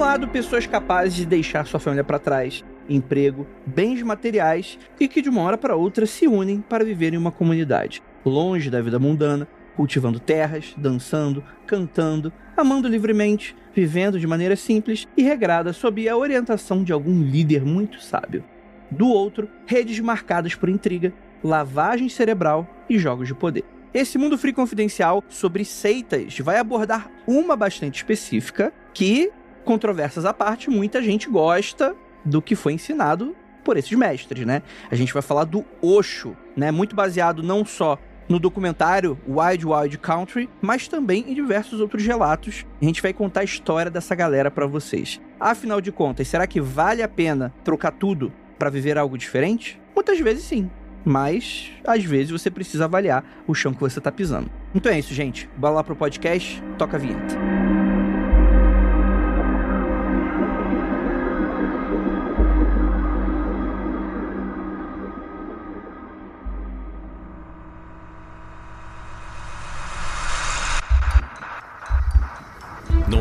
um lado, pessoas capazes de deixar sua família para trás, emprego, bens materiais e que de uma hora para outra se unem para viver em uma comunidade, longe da vida mundana, cultivando terras, dançando, cantando, amando livremente, vivendo de maneira simples e regrada sob a orientação de algum líder muito sábio. Do outro, redes marcadas por intriga, lavagem cerebral e jogos de poder. Esse Mundo Free Confidencial sobre seitas vai abordar uma bastante específica que, controversas à parte, muita gente gosta do que foi ensinado por esses mestres, né? A gente vai falar do Osho, né? Muito baseado não só no documentário Wild Wild Country, mas também em diversos outros relatos. A gente vai contar a história dessa galera para vocês. Afinal de contas, será que vale a pena trocar tudo para viver algo diferente? Muitas vezes sim mas às vezes você precisa avaliar o chão que você está pisando. Então é isso, gente. Bora lá pro podcast, toca a vinheta.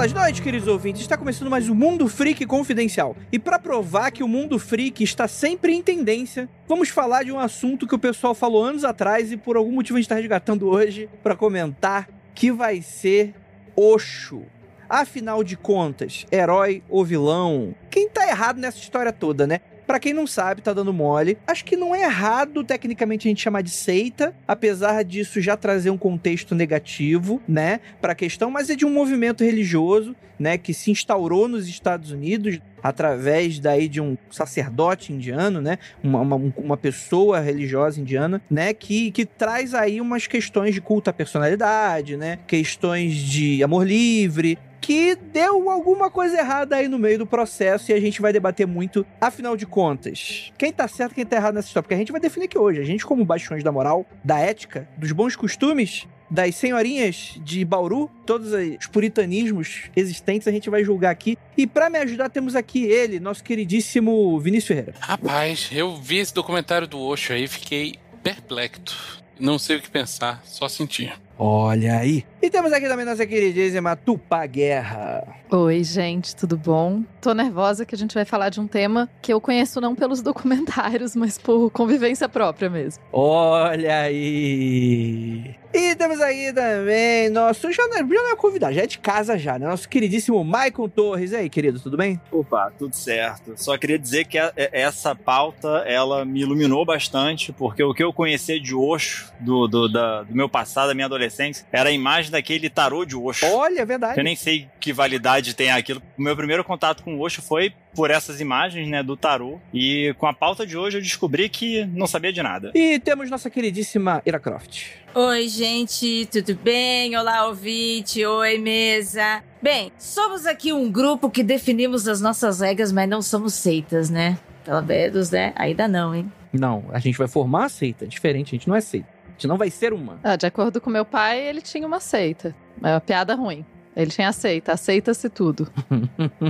Belas noites, queridos ouvintes. Está começando mais um Mundo Freak Confidencial. E para provar que o Mundo Freak está sempre em tendência, vamos falar de um assunto que o pessoal falou anos atrás e por algum motivo a gente está resgatando hoje para comentar, que vai ser Osho. Afinal de contas, herói ou vilão? Quem tá errado nessa história toda, né? Para quem não sabe, tá dando mole. Acho que não é errado, tecnicamente, a gente chamar de seita, apesar disso já trazer um contexto negativo, né, para a questão, mas é de um movimento religioso, né, que se instaurou nos Estados Unidos através daí de um sacerdote indiano, né, uma, uma, uma pessoa religiosa indiana, né, que, que traz aí umas questões de culto à personalidade, né, questões de amor livre, que deu alguma coisa errada aí no meio do processo e a gente vai debater muito. Afinal de contas, quem tá certo quem tá errado nessa história? Porque a gente vai definir aqui hoje. A gente, como baixões da moral, da ética, dos bons costumes, das senhorinhas de Bauru, todos os puritanismos existentes, a gente vai julgar aqui. E para me ajudar, temos aqui ele, nosso queridíssimo Vinícius Ferreira. Rapaz, eu vi esse documentário do Osho aí, fiquei perplexo. Não sei o que pensar, só sentir. Olha aí. E temos aqui também nossa queridíssima Tupá Guerra. Oi, gente, tudo bom? Tô nervosa que a gente vai falar de um tema que eu conheço não pelos documentários, mas por convivência própria mesmo. Olha aí. E temos aí também nosso. Já não, é, já não é convidado, já é de casa já, né? Nosso queridíssimo Maicon Torres. E aí, querido, tudo bem? Opa, tudo certo. Só queria dizer que a, essa pauta ela me iluminou bastante, porque o que eu conhecia de Osho, do, do, da, do meu passado, da minha adolescência, era a imagem daquele tarô de Osho. Olha, é verdade. Eu nem sei que validade tem aquilo. O meu primeiro contato com o Osho foi por essas imagens, né, do tarô. E com a pauta de hoje eu descobri que não sabia de nada. E temos nossa queridíssima Ira Croft. Oi, gente, tudo bem? Olá, ouvinte. Oi, mesa. Bem, somos aqui um grupo que definimos as nossas regras, mas não somos seitas, né? Pelo menos, né? Ainda não, hein? Não, a gente vai formar a seita. Diferente, a gente não é seita. Não vai ser uma. Ah, de acordo com meu pai, ele tinha uma seita. É uma piada ruim. Ele tinha aceita, aceita-se tudo.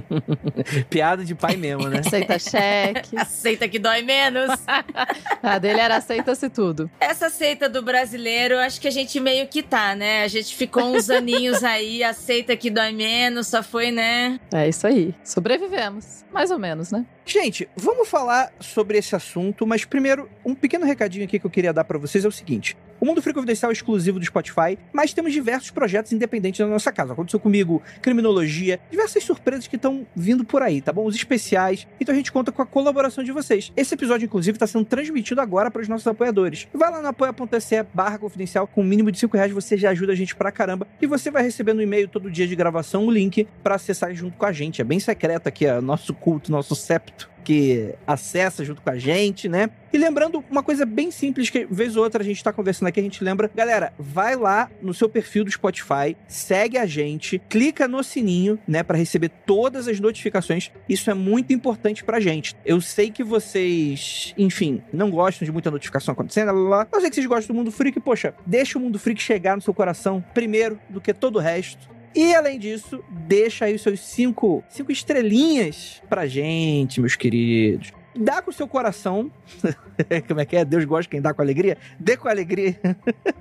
Piada de pai mesmo, né? aceita cheque. aceita que dói menos. a dele era aceita-se tudo. Essa aceita do brasileiro, acho que a gente meio que tá, né? A gente ficou uns aninhos aí, aceita que dói menos, só foi, né? É isso aí. Sobrevivemos. Mais ou menos, né? Gente, vamos falar sobre esse assunto, mas primeiro, um pequeno recadinho aqui que eu queria dar para vocês é o seguinte. O Mundo Free Confidencial é exclusivo do Spotify, mas temos diversos projetos independentes na nossa casa. Aconteceu comigo criminologia, diversas surpresas que estão vindo por aí, tá bom? Os especiais. Então a gente conta com a colaboração de vocês. Esse episódio, inclusive, está sendo transmitido agora para os nossos apoiadores. Vai lá no apoia.se barra confidencial, com um mínimo de 5 reais você já ajuda a gente pra caramba. E você vai receber no e-mail todo dia de gravação o link para acessar junto com a gente. É bem secreto aqui, é nosso culto, nosso septo que acessa junto com a gente, né? E lembrando uma coisa bem simples que vez ou outra a gente tá conversando aqui, a gente lembra, galera, vai lá no seu perfil do Spotify, segue a gente, clica no sininho, né, para receber todas as notificações. Isso é muito importante pra gente. Eu sei que vocês, enfim, não gostam de muita notificação acontecendo, blá. Eu sei que vocês gostam do Mundo Freak, poxa, deixa o Mundo Freak chegar no seu coração primeiro do que todo o resto. E além disso, deixa aí os seus cinco, cinco estrelinhas pra gente, meus queridos. Dá com o seu coração. Como é que é? Deus gosta quem dá com alegria? Dê com alegria.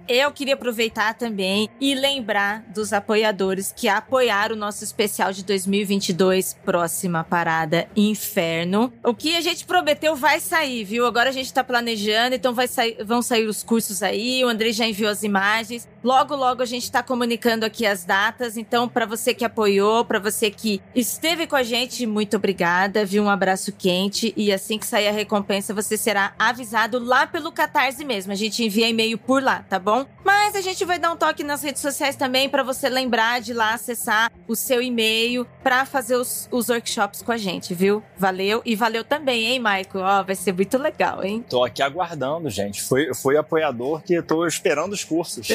Eu queria aproveitar também e lembrar dos apoiadores que apoiaram o nosso especial de 2022, próxima parada Inferno. O que a gente prometeu vai sair, viu? Agora a gente tá planejando, então vai sair, vão sair os cursos aí. O Andrei já enviou as imagens. Logo, logo a gente tá comunicando aqui as datas. Então, para você que apoiou, para você que esteve com a gente, muito obrigada. Viu? Um abraço quente. E assim que sair a recompensa, você será avisado lá pelo Catarse mesmo. A gente envia e-mail por lá, tá bom? Mas a gente vai dar um toque nas redes sociais também para você lembrar de lá acessar o seu e-mail para fazer os, os workshops com a gente, viu? Valeu. E valeu também, hein, Michael? Ó, vai ser muito legal, hein? Tô aqui aguardando, gente. Foi, foi apoiador que tô esperando os cursos.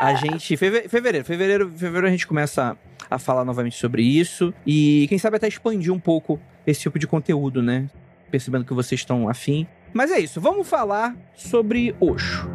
A gente. feve- Fevereiro, fevereiro, fevereiro a gente começa a falar novamente sobre isso. E quem sabe até expandir um pouco esse tipo de conteúdo, né? Percebendo que vocês estão afim. Mas é isso, vamos falar sobre Osho.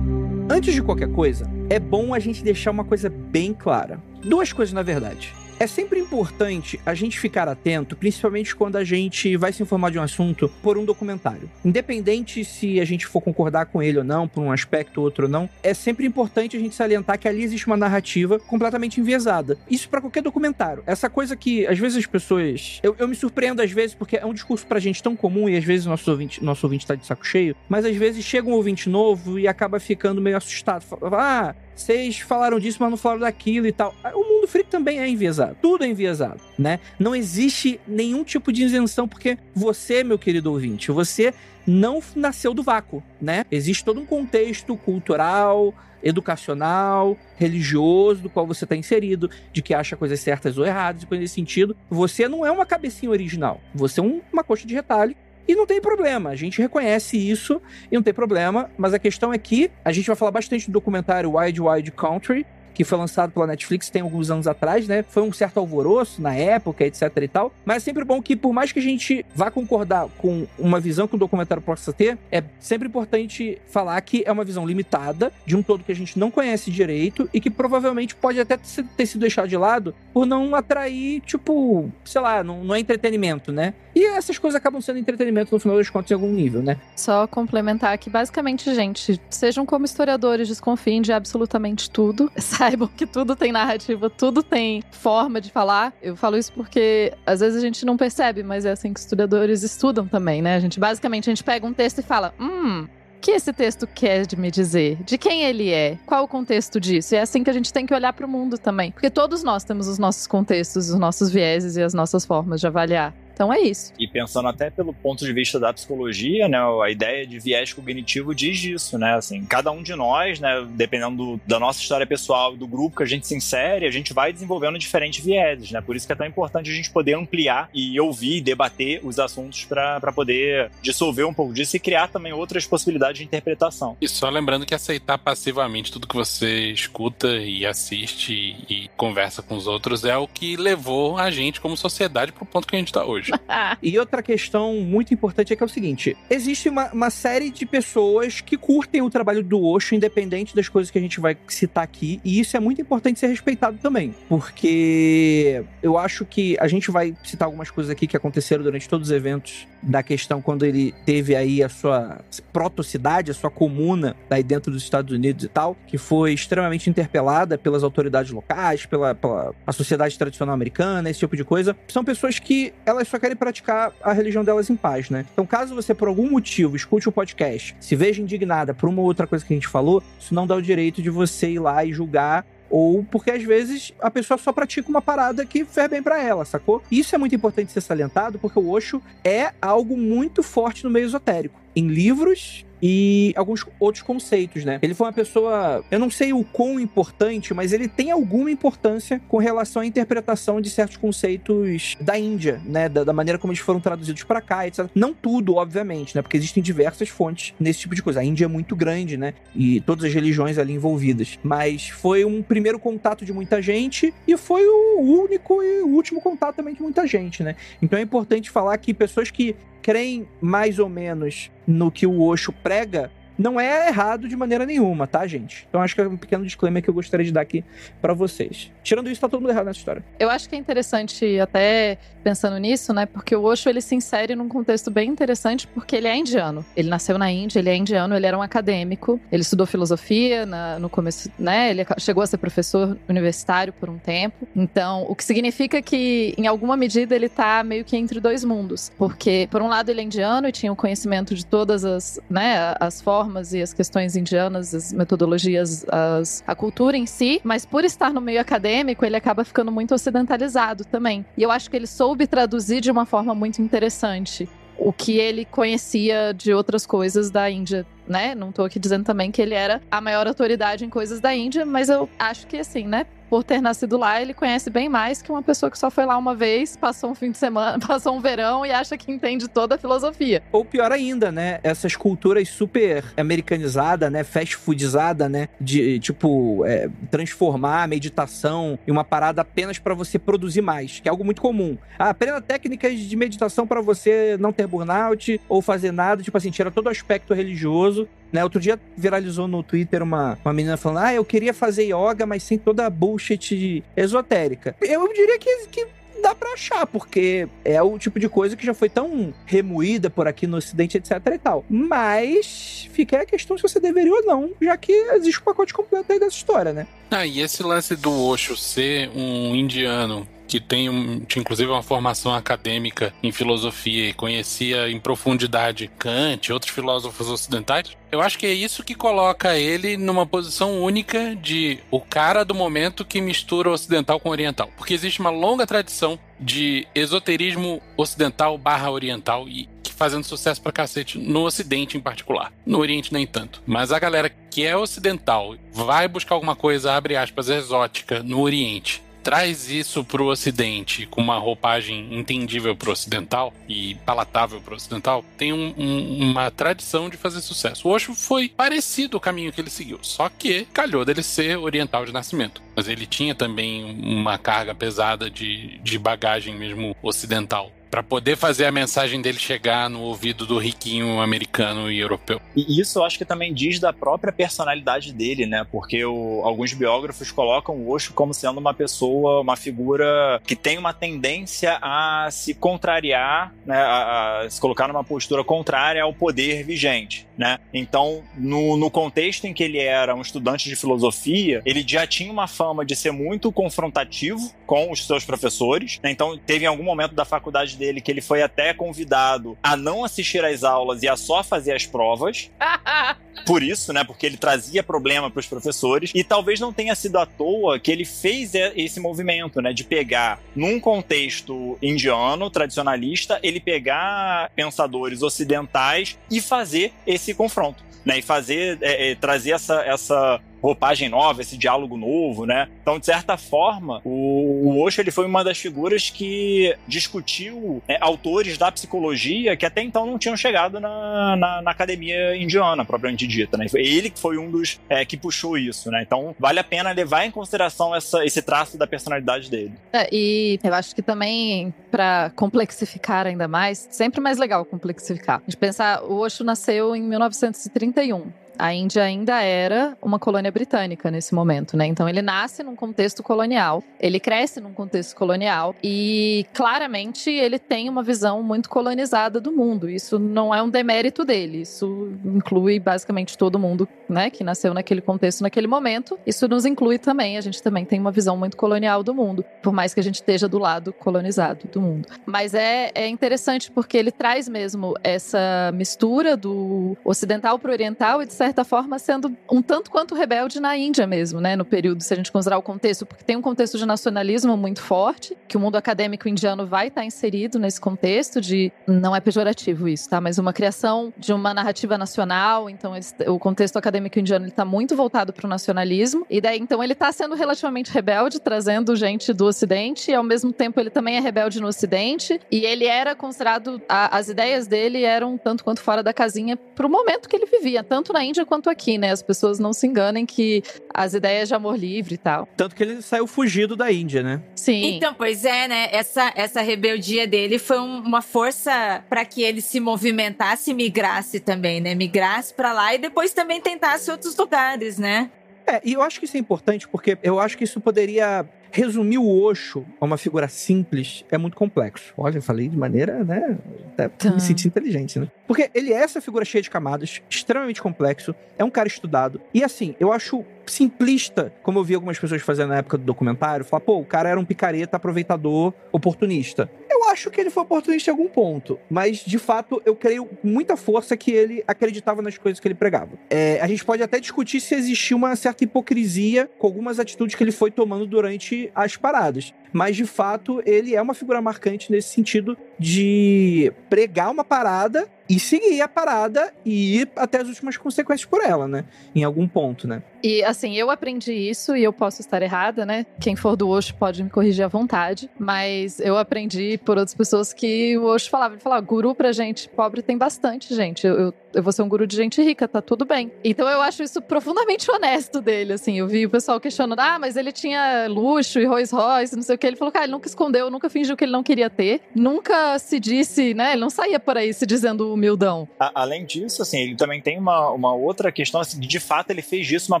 Antes de qualquer coisa, é bom a gente deixar uma coisa bem clara. Duas coisas, na verdade. É sempre importante a gente ficar atento, principalmente quando a gente vai se informar de um assunto por um documentário. Independente se a gente for concordar com ele ou não, por um aspecto ou outro ou não, é sempre importante a gente salientar que ali existe uma narrativa completamente enviesada. Isso para qualquer documentário. Essa coisa que às vezes as pessoas. Eu, eu me surpreendo às vezes porque é um discurso pra gente tão comum e às vezes nosso ouvinte, nosso ouvinte tá de saco cheio, mas às vezes chega um ouvinte novo e acaba ficando meio assustado. Fala, ah, vocês falaram disso, mas não falaram daquilo e tal. O mundo freak também é enviesado. Tudo é enviesado, né? Não existe nenhum tipo de isenção, porque você, meu querido ouvinte, você não nasceu do vácuo, né? Existe todo um contexto cultural, educacional, religioso, do qual você está inserido, de que acha coisas certas ou erradas, e coisas nesse sentido. Você não é uma cabecinha original. Você é um- uma coxa de retalho e não tem problema, a gente reconhece isso e não tem problema, mas a questão é que a gente vai falar bastante do documentário Wide Wide Country, que foi lançado pela Netflix tem alguns anos atrás, né? Foi um certo alvoroço na época, etc e tal. Mas é sempre bom que, por mais que a gente vá concordar com uma visão que o documentário possa ter, é sempre importante falar que é uma visão limitada de um todo que a gente não conhece direito e que provavelmente pode até ter sido deixado de lado por não atrair, tipo, sei lá, não, não é entretenimento, né? E essas coisas acabam sendo entretenimento no final das contas em algum nível, né? Só complementar que, basicamente, gente, sejam como historiadores, desconfiem de absolutamente tudo. Saibam que tudo tem narrativa, tudo tem forma de falar. Eu falo isso porque às vezes a gente não percebe, mas é assim que historiadores estudam também, né? A gente basicamente a gente pega um texto e fala: hum. O que esse texto quer de me dizer? De quem ele é? Qual o contexto disso? E é assim que a gente tem que olhar para o mundo também. Porque todos nós temos os nossos contextos, os nossos vieses e as nossas formas de avaliar. Então é isso. E pensando até pelo ponto de vista da psicologia, né, a ideia de viés cognitivo diz isso, né, assim, cada um de nós, né, dependendo do- da nossa história pessoal, do grupo que a gente se insere, a gente vai desenvolvendo diferentes vieses, né, por isso que é tão importante a gente poder ampliar e ouvir e debater os assuntos para poder dissolver um pouco disso e criar também outras possibilidades de interpretação. E só lembrando que aceitar passivamente tudo que você escuta e assiste e conversa com os outros é o que levou a gente como sociedade pro ponto que a gente tá hoje. E outra questão muito importante é que é o seguinte: existe uma, uma série de pessoas que curtem o trabalho do Osho, independente das coisas que a gente vai citar aqui, e isso é muito importante ser respeitado também. Porque eu acho que a gente vai citar algumas coisas aqui que aconteceram durante todos os eventos da questão quando ele teve aí a sua protocidade, a sua comuna aí dentro dos Estados Unidos e tal, que foi extremamente interpelada pelas autoridades locais, pela, pela a sociedade tradicional americana, esse tipo de coisa. São pessoas que elas só querem praticar a religião delas em paz, né? Então, caso você por algum motivo escute o podcast, se veja indignada por uma ou outra coisa que a gente falou, isso não dá o direito de você ir lá e julgar ou porque às vezes a pessoa só pratica uma parada que fez bem para ela, sacou? Isso é muito importante ser salientado porque o Osho é algo muito forte no meio esotérico. Em livros, e alguns outros conceitos, né? Ele foi uma pessoa, eu não sei o quão importante, mas ele tem alguma importância com relação à interpretação de certos conceitos da Índia, né? Da, da maneira como eles foram traduzidos para cá, etc. Não tudo, obviamente, né? Porque existem diversas fontes nesse tipo de coisa. A Índia é muito grande, né? E todas as religiões ali envolvidas. Mas foi um primeiro contato de muita gente e foi o único e o último contato também de muita gente, né? Então é importante falar que pessoas que creem mais ou menos no que o Osho prega, não é errado de maneira nenhuma, tá, gente? Então acho que é um pequeno disclaimer que eu gostaria de dar aqui para vocês. Tirando isso, tá todo mundo errado nessa história. Eu acho que é interessante, até pensando nisso, né? Porque o Osho ele se insere num contexto bem interessante, porque ele é indiano. Ele nasceu na Índia, ele é indiano, ele era um acadêmico, ele estudou filosofia na, no começo, né? Ele chegou a ser professor universitário por um tempo. Então, o que significa que, em alguma medida, ele tá meio que entre dois mundos. Porque, por um lado, ele é indiano e tinha o conhecimento de todas as, né, as formas formas e as questões indianas, as metodologias, as, a cultura em si, mas por estar no meio acadêmico, ele acaba ficando muito ocidentalizado também. E eu acho que ele soube traduzir de uma forma muito interessante o que ele conhecia de outras coisas da Índia, né? Não tô aqui dizendo também que ele era a maior autoridade em coisas da Índia, mas eu acho que assim, né? Por ter nascido lá, ele conhece bem mais que uma pessoa que só foi lá uma vez, passou um fim de semana, passou um verão e acha que entende toda a filosofia. Ou pior ainda, né? Essas culturas super americanizadas, né? Fast foodizada, né? De, tipo, é, transformar a meditação em uma parada apenas para você produzir mais, que é algo muito comum. Ah, aprenda técnicas de meditação para você não ter burnout ou fazer nada, tipo assim, tira todo o aspecto religioso né, outro dia viralizou no Twitter uma, uma menina falando: Ah, eu queria fazer yoga, mas sem toda a bullshit esotérica. Eu diria que, que dá para achar, porque é o tipo de coisa que já foi tão remoída por aqui no Ocidente, etc e tal. Mas fica a questão se você deveria ou não, já que existe um pacote completo aí dessa história, né? Ah, e esse lance do Osho ser um indiano que tem um, tinha inclusive uma formação acadêmica em filosofia e conhecia em profundidade Kant e outros filósofos ocidentais, eu acho que é isso que coloca ele numa posição única de o cara do momento que mistura ocidental com oriental. Porque existe uma longa tradição de esoterismo ocidental barra oriental e fazendo sucesso pra cacete no Ocidente em particular. No Oriente nem tanto. Mas a galera que é ocidental vai buscar alguma coisa, abre aspas, exótica no Oriente traz isso para o Ocidente com uma roupagem entendível para o ocidental e palatável para o ocidental, tem um, um, uma tradição de fazer sucesso. O Osho foi parecido o caminho que ele seguiu, só que calhou dele ser oriental de nascimento. Mas ele tinha também uma carga pesada de, de bagagem mesmo ocidental para poder fazer a mensagem dele chegar no ouvido do riquinho americano e europeu. E isso eu acho que também diz da própria personalidade dele, né? Porque o, alguns biógrafos colocam o Osho como sendo uma pessoa, uma figura que tem uma tendência a se contrariar, né? A, a se colocar numa postura contrária ao poder vigente, né? Então, no, no contexto em que ele era um estudante de filosofia, ele já tinha uma fama de ser muito confrontativo com os seus professores, né? Então, teve em algum momento da faculdade dele que ele foi até convidado a não assistir às aulas e a só fazer as provas. Por isso, né? Porque ele trazia problema para os professores. E talvez não tenha sido à toa que ele fez esse movimento, né? De pegar, num contexto indiano, tradicionalista, ele pegar pensadores ocidentais e fazer esse confronto. Né, e fazer, é, é, trazer essa, essa roupagem nova, esse diálogo novo, né? Então, de certa forma, o, o Osho ele foi uma das figuras que discutiu é, autores da psicologia que até então não tinham chegado na, na, na academia indiana, propriamente dita, né? Ele que foi um dos é, que puxou isso, né? Então, vale a pena levar em consideração essa, esse traço da personalidade dele. É, e eu acho que também, para complexificar ainda mais, sempre mais legal complexificar. A gente pensar, o Osho nasceu em 1931 a Índia ainda era uma colônia britânica nesse momento, né? Então ele nasce num contexto colonial, ele cresce num contexto colonial e claramente ele tem uma visão muito colonizada do mundo. Isso não é um demérito dele, isso inclui basicamente todo mundo, né, que nasceu naquele contexto naquele momento. Isso nos inclui também, a gente também tem uma visão muito colonial do mundo, por mais que a gente esteja do lado colonizado do mundo. Mas é, é interessante porque ele traz mesmo essa mistura do ocidental para o oriental e de certa certa forma, sendo um tanto quanto rebelde na Índia mesmo, né? No período, se a gente considerar o contexto, porque tem um contexto de nacionalismo muito forte, que o mundo acadêmico indiano vai estar inserido nesse contexto de. Não é pejorativo isso, tá? Mas uma criação de uma narrativa nacional. Então, eles, o contexto acadêmico indiano está muito voltado para o nacionalismo. E daí, então, ele está sendo relativamente rebelde, trazendo gente do Ocidente, e ao mesmo tempo ele também é rebelde no Ocidente. E ele era considerado. A, as ideias dele eram tanto quanto fora da casinha para o momento que ele vivia, tanto na Índia quanto aqui, né? As pessoas não se enganem que as ideias de amor livre e tal. Tanto que ele saiu fugido da Índia, né? Sim. Então, pois é, né? Essa, essa rebeldia dele foi um- uma força para que ele se movimentasse e migrasse também, né? Migrasse para lá e depois também tentasse outros lugares, né? É, e eu acho que isso é importante porque eu acho que isso poderia resumir o Osho a uma figura simples é muito complexo. Olha, eu falei de maneira, né, até Tá. me senti inteligente, né? Porque ele é essa figura cheia de camadas, extremamente complexo, é um cara estudado. E assim, eu acho simplista, como eu vi algumas pessoas fazendo na época do documentário, falar, pô, o cara era um picareta, aproveitador, oportunista. Eu acho que ele foi oportunista em algum ponto, mas de fato eu creio com muita força que ele acreditava nas coisas que ele pregava. É, a gente pode até discutir se existia uma certa hipocrisia com algumas atitudes que ele foi tomando durante as paradas. Mas de fato ele é uma figura marcante nesse sentido de pregar uma parada e seguir a parada e ir até as últimas consequências por ela, né? Em algum ponto, né? E assim, eu aprendi isso e eu posso estar errada, né? Quem for do Osho pode me corrigir à vontade, mas eu aprendi por outras pessoas que o Osho falava, ele falava, guru pra gente pobre tem bastante, gente. Eu, eu, eu vou ser um guru de gente rica, tá tudo bem. Então eu acho isso profundamente honesto dele, assim. Eu vi o pessoal questionando, ah, mas ele tinha luxo e Rolls Royce, não sei o que. Ele falou, cara, ele nunca escondeu, nunca fingiu que ele não queria ter, nunca se disse, né? Ele não saía por aí se dizendo humildão. A- além disso, assim, ele também tem uma, uma outra questão, assim, de, fato ele fez disso uma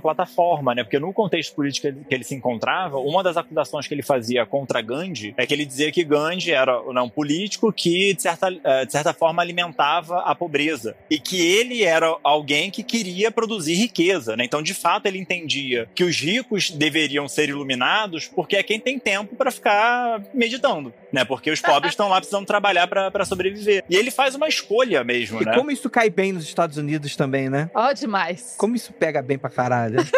plataforma, né? Porque no contexto político que ele, se encontrava, uma das acusações que ele fazia contra Gandhi é que ele dizia que Gandhi era né, um político que, de certa, eh, de certa forma, alimentava a pobreza. E que ele era alguém que queria produzir riqueza, né? Então, de fato, ele entendia que os ricos deveriam ser iluminados porque é quem tem tempo para ficar meditando, né? Porque os pobres estão lá precisando trabalhar para sobreviver. E ele faz uma escolha mesmo, E né? como isso cai bem nos Estados Unidos também, né? Ó, demais. Como isso pega bem pra caralho.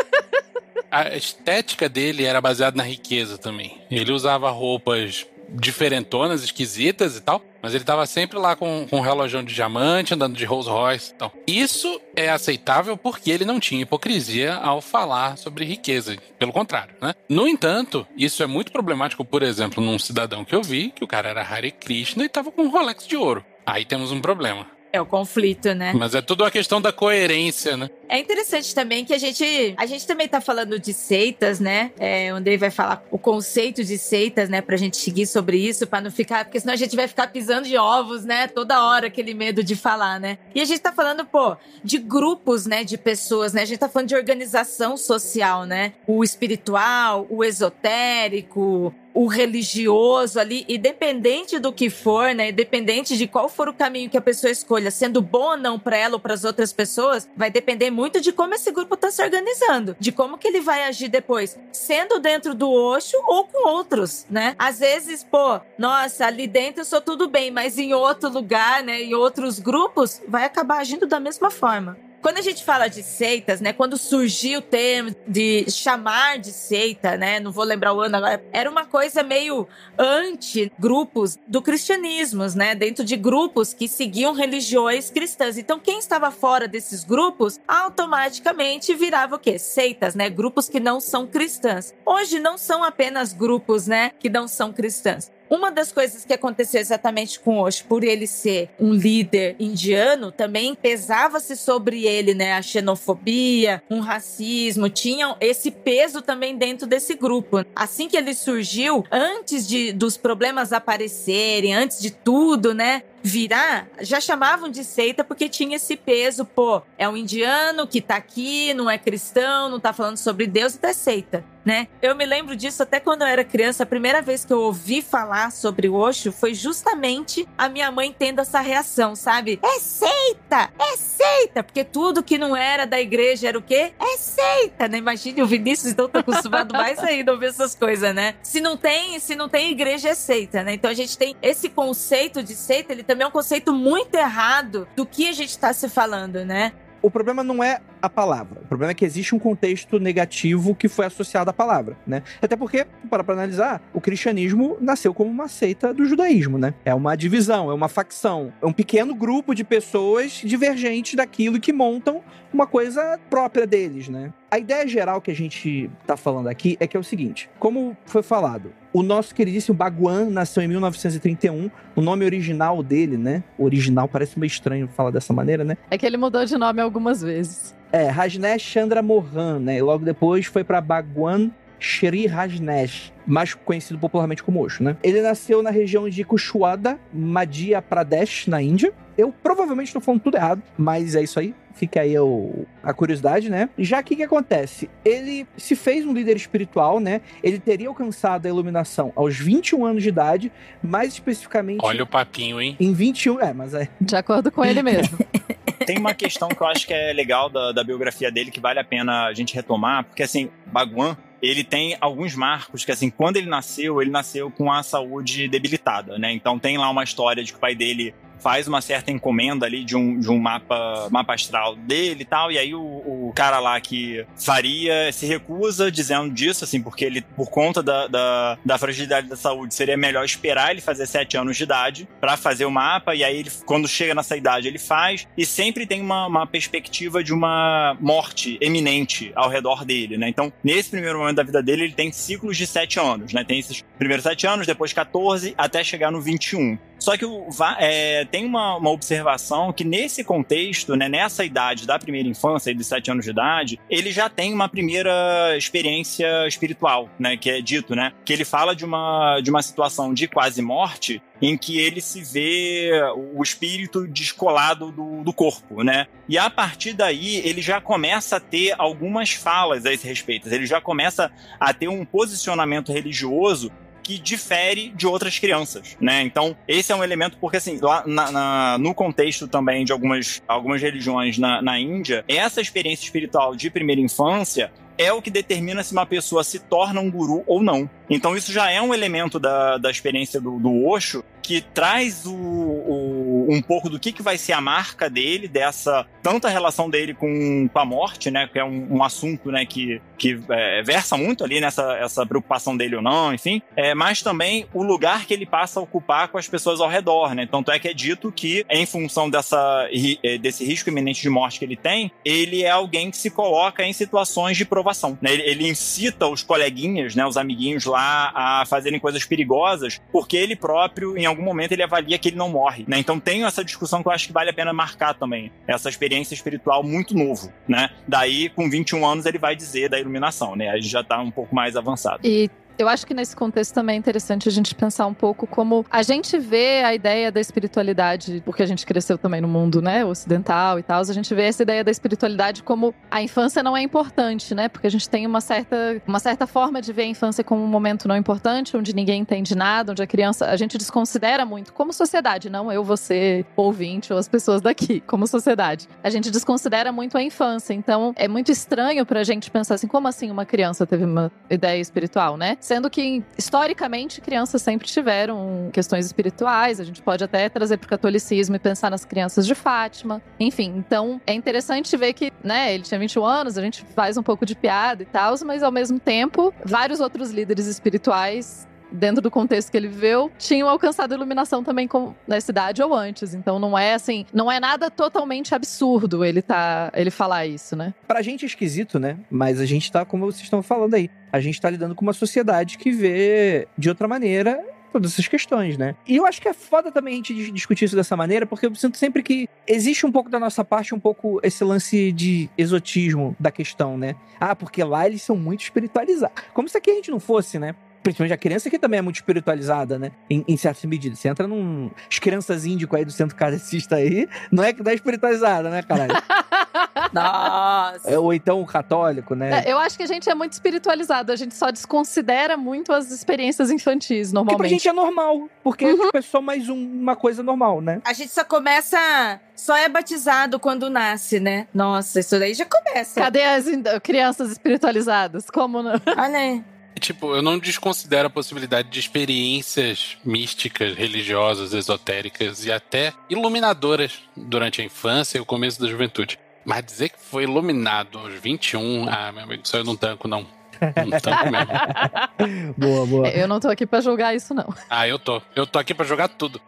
A estética dele era baseada na riqueza também. Ele usava roupas diferentonas, esquisitas e tal, mas ele tava sempre lá com, com um relógio de diamante, andando de Rolls Royce e tal. Isso é aceitável porque ele não tinha hipocrisia ao falar sobre riqueza. Pelo contrário, né? No entanto, isso é muito problemático, por exemplo, num cidadão que eu vi, que o cara era Hare Krishna e tava com um Rolex de ouro. Aí temos um problema. É o conflito, né? Mas é tudo uma questão da coerência, né? É interessante também que a gente, a gente também tá falando de seitas, né? É, onde ele vai falar o conceito de seitas, né? Pra gente seguir sobre isso, pra não ficar, porque senão a gente vai ficar pisando de ovos, né? Toda hora aquele medo de falar, né? E a gente tá falando, pô, de grupos, né? De pessoas, né? A gente tá falando de organização social, né? O espiritual, o esotérico, o religioso ali, independente do que for, né? Independente de qual for o caminho que a pessoa escolha, sendo bom ou não pra ela ou pras outras pessoas, vai depender muito de como esse grupo tá se organizando, de como que ele vai agir depois, sendo dentro do Osho ou com outros, né? Às vezes, pô, nossa, ali dentro eu sou tudo bem, mas em outro lugar, né, em outros grupos, vai acabar agindo da mesma forma. Quando a gente fala de seitas, né? Quando surgiu o termo de chamar de seita, né? Não vou lembrar o ano agora. Era uma coisa meio anti-grupos do cristianismo, né? Dentro de grupos que seguiam religiões cristãs. Então, quem estava fora desses grupos automaticamente virava o quê? Seitas, né? Grupos que não são cristãs. Hoje não são apenas grupos, né? Que não são cristãs. Uma das coisas que aconteceu exatamente com Osho, por ele ser um líder indiano, também pesava-se sobre ele, né, a xenofobia, um racismo, tinham esse peso também dentro desse grupo. Assim que ele surgiu, antes de dos problemas aparecerem, antes de tudo, né, virar, já chamavam de seita porque tinha esse peso, pô, é um indiano que tá aqui, não é cristão, não tá falando sobre Deus, então é seita, né? Eu me lembro disso até quando eu era criança, a primeira vez que eu ouvi falar sobre o Osho foi justamente a minha mãe tendo essa reação, sabe? É seita! É seita! Porque tudo que não era da igreja era o quê? É seita, né? Imagine o Vinícius, então tá acostumado mais ainda a ouvir essas coisas, né? Se não tem, se não tem igreja é seita, né? Então a gente tem esse conceito de seita, ele também é um conceito muito errado do que a gente tá se falando, né? o problema não é a palavra. O problema é que existe um contexto negativo que foi associado à palavra, né? Até porque, para analisar, o cristianismo nasceu como uma seita do judaísmo, né? É uma divisão, é uma facção, é um pequeno grupo de pessoas divergentes daquilo que montam uma coisa própria deles, né? A ideia geral que a gente tá falando aqui é que é o seguinte: como foi falado, o nosso queridíssimo Baguan nasceu em 1931. O nome original dele, né? Original parece meio estranho falar dessa maneira, né? É que ele mudou de nome algumas vezes. É, Rajneesh Chandra Mohan, né? E logo depois foi para Bhagwan Shri Rajneesh, mais conhecido popularmente como Osho, né? Ele nasceu na região de Kushwada, Madhya Pradesh, na Índia. Eu provavelmente estou falando tudo errado, mas é isso aí. Fica aí o, a curiosidade, né? Já que o que acontece? Ele se fez um líder espiritual, né? Ele teria alcançado a iluminação aos 21 anos de idade, mais especificamente. Olha o papinho, hein? Em 21, é, mas é. De acordo com ele mesmo. Tem uma questão que eu acho que é legal da, da biografia dele, que vale a pena a gente retomar, porque assim, Baguan, ele tem alguns marcos que, assim, quando ele nasceu, ele nasceu com a saúde debilitada, né? Então tem lá uma história de que o pai dele faz uma certa encomenda ali de um, de um mapa, mapa astral dele e tal, e aí o, o cara lá que faria se recusa dizendo disso, assim, porque ele, por conta da, da, da fragilidade da saúde, seria melhor esperar ele fazer sete anos de idade para fazer o mapa, e aí ele, quando chega nessa idade, ele faz, e sempre tem uma, uma perspectiva de uma morte eminente ao redor dele, né? Então, nesse primeiro momento da vida dele, ele tem ciclos de sete anos, né? Tem esses primeiros sete anos, depois 14, até chegar no 21. Só que o, é, tem uma, uma, observação que nesse contexto, né, nessa idade da primeira infância, de 7 anos de idade, ele já tem uma primeira experiência espiritual, né, que é dito, né, que ele fala de uma, de uma situação de quase morte em que ele se vê o espírito descolado do, do corpo, né? E a partir daí ele já começa a ter algumas falas a esse respeito. Ele já começa a ter um posicionamento religioso que difere de outras crianças, né? Então, esse é um elemento, porque assim, lá na, na, no contexto também de algumas, algumas religiões na, na Índia, essa experiência espiritual de primeira infância é o que determina se uma pessoa se torna um guru ou não. Então isso já é um elemento da, da experiência do, do Osho que traz o, o, um pouco do que, que vai ser a marca dele, dessa tanta relação dele com, com a morte, né? Que é um, um assunto né, que, que é, versa muito ali nessa essa preocupação dele ou não, enfim. É, mas também o lugar que ele passa a ocupar com as pessoas ao redor, né? Tanto é que é dito que, em função dessa, é, desse risco iminente de morte que ele tem, ele é alguém que se coloca em situações de provação. Né? Ele, ele incita os coleguinhas, né, os amiguinhos lá, a fazerem coisas perigosas, porque ele próprio, em algum momento ele avalia que ele não morre, né? Então tem essa discussão que eu acho que vale a pena marcar também, essa experiência espiritual muito novo, né? Daí, com 21 anos, ele vai dizer da iluminação, né? Aí já tá um pouco mais avançado. E eu acho que nesse contexto também é interessante a gente pensar um pouco como a gente vê a ideia da espiritualidade, porque a gente cresceu também no mundo, né, ocidental e tal, a gente vê essa ideia da espiritualidade como a infância não é importante, né? Porque a gente tem uma certa, uma certa forma de ver a infância como um momento não importante, onde ninguém entende nada, onde a criança, a gente desconsidera muito como sociedade, não eu, você, ouvinte ou as pessoas daqui, como sociedade. A gente desconsidera muito a infância, então é muito estranho pra gente pensar assim, como assim uma criança teve uma ideia espiritual, né? Sendo que, historicamente, crianças sempre tiveram questões espirituais. A gente pode até trazer para o catolicismo e pensar nas crianças de Fátima. Enfim, então é interessante ver que, né, ele tinha 21 anos, a gente faz um pouco de piada e tal, mas ao mesmo tempo, vários outros líderes espirituais dentro do contexto que ele viveu, tinham alcançado iluminação também com, na cidade ou antes. Então não é assim, não é nada totalmente absurdo ele tá, ele falar isso, né? Pra gente é esquisito, né? Mas a gente tá, como vocês estão falando aí, a gente tá lidando com uma sociedade que vê de outra maneira todas essas questões, né? E eu acho que é foda também a gente discutir isso dessa maneira, porque eu sinto sempre que existe um pouco da nossa parte, um pouco esse lance de exotismo da questão, né? Ah, porque lá eles são muito espiritualizados. Como se aqui a gente não fosse, né? Principalmente a criança que também é muito espiritualizada, né? Em, em certas medidas. Você entra num. As crianças índico aí do centro cadecista aí, não é que não é espiritualizada, né, caralho? Nossa! É, ou então o católico, né? É, eu acho que a gente é muito espiritualizado, a gente só desconsidera muito as experiências infantis, normalmente. Porque pra gente é normal, porque uhum. tipo, é só mais um, uma coisa normal, né? A gente só começa. Só é batizado quando nasce, né? Nossa, isso daí já começa. Cadê as crianças espiritualizadas? Como não? Ah, né? Tipo, eu não desconsidero a possibilidade de experiências místicas, religiosas, esotéricas e até iluminadoras durante a infância e o começo da juventude. Mas dizer que foi iluminado aos 21, ah, meu amigo, isso eu não tanco, não. Boa, boa. Eu não tô aqui pra julgar isso, não. Ah, eu tô. Eu tô aqui pra jogar tudo.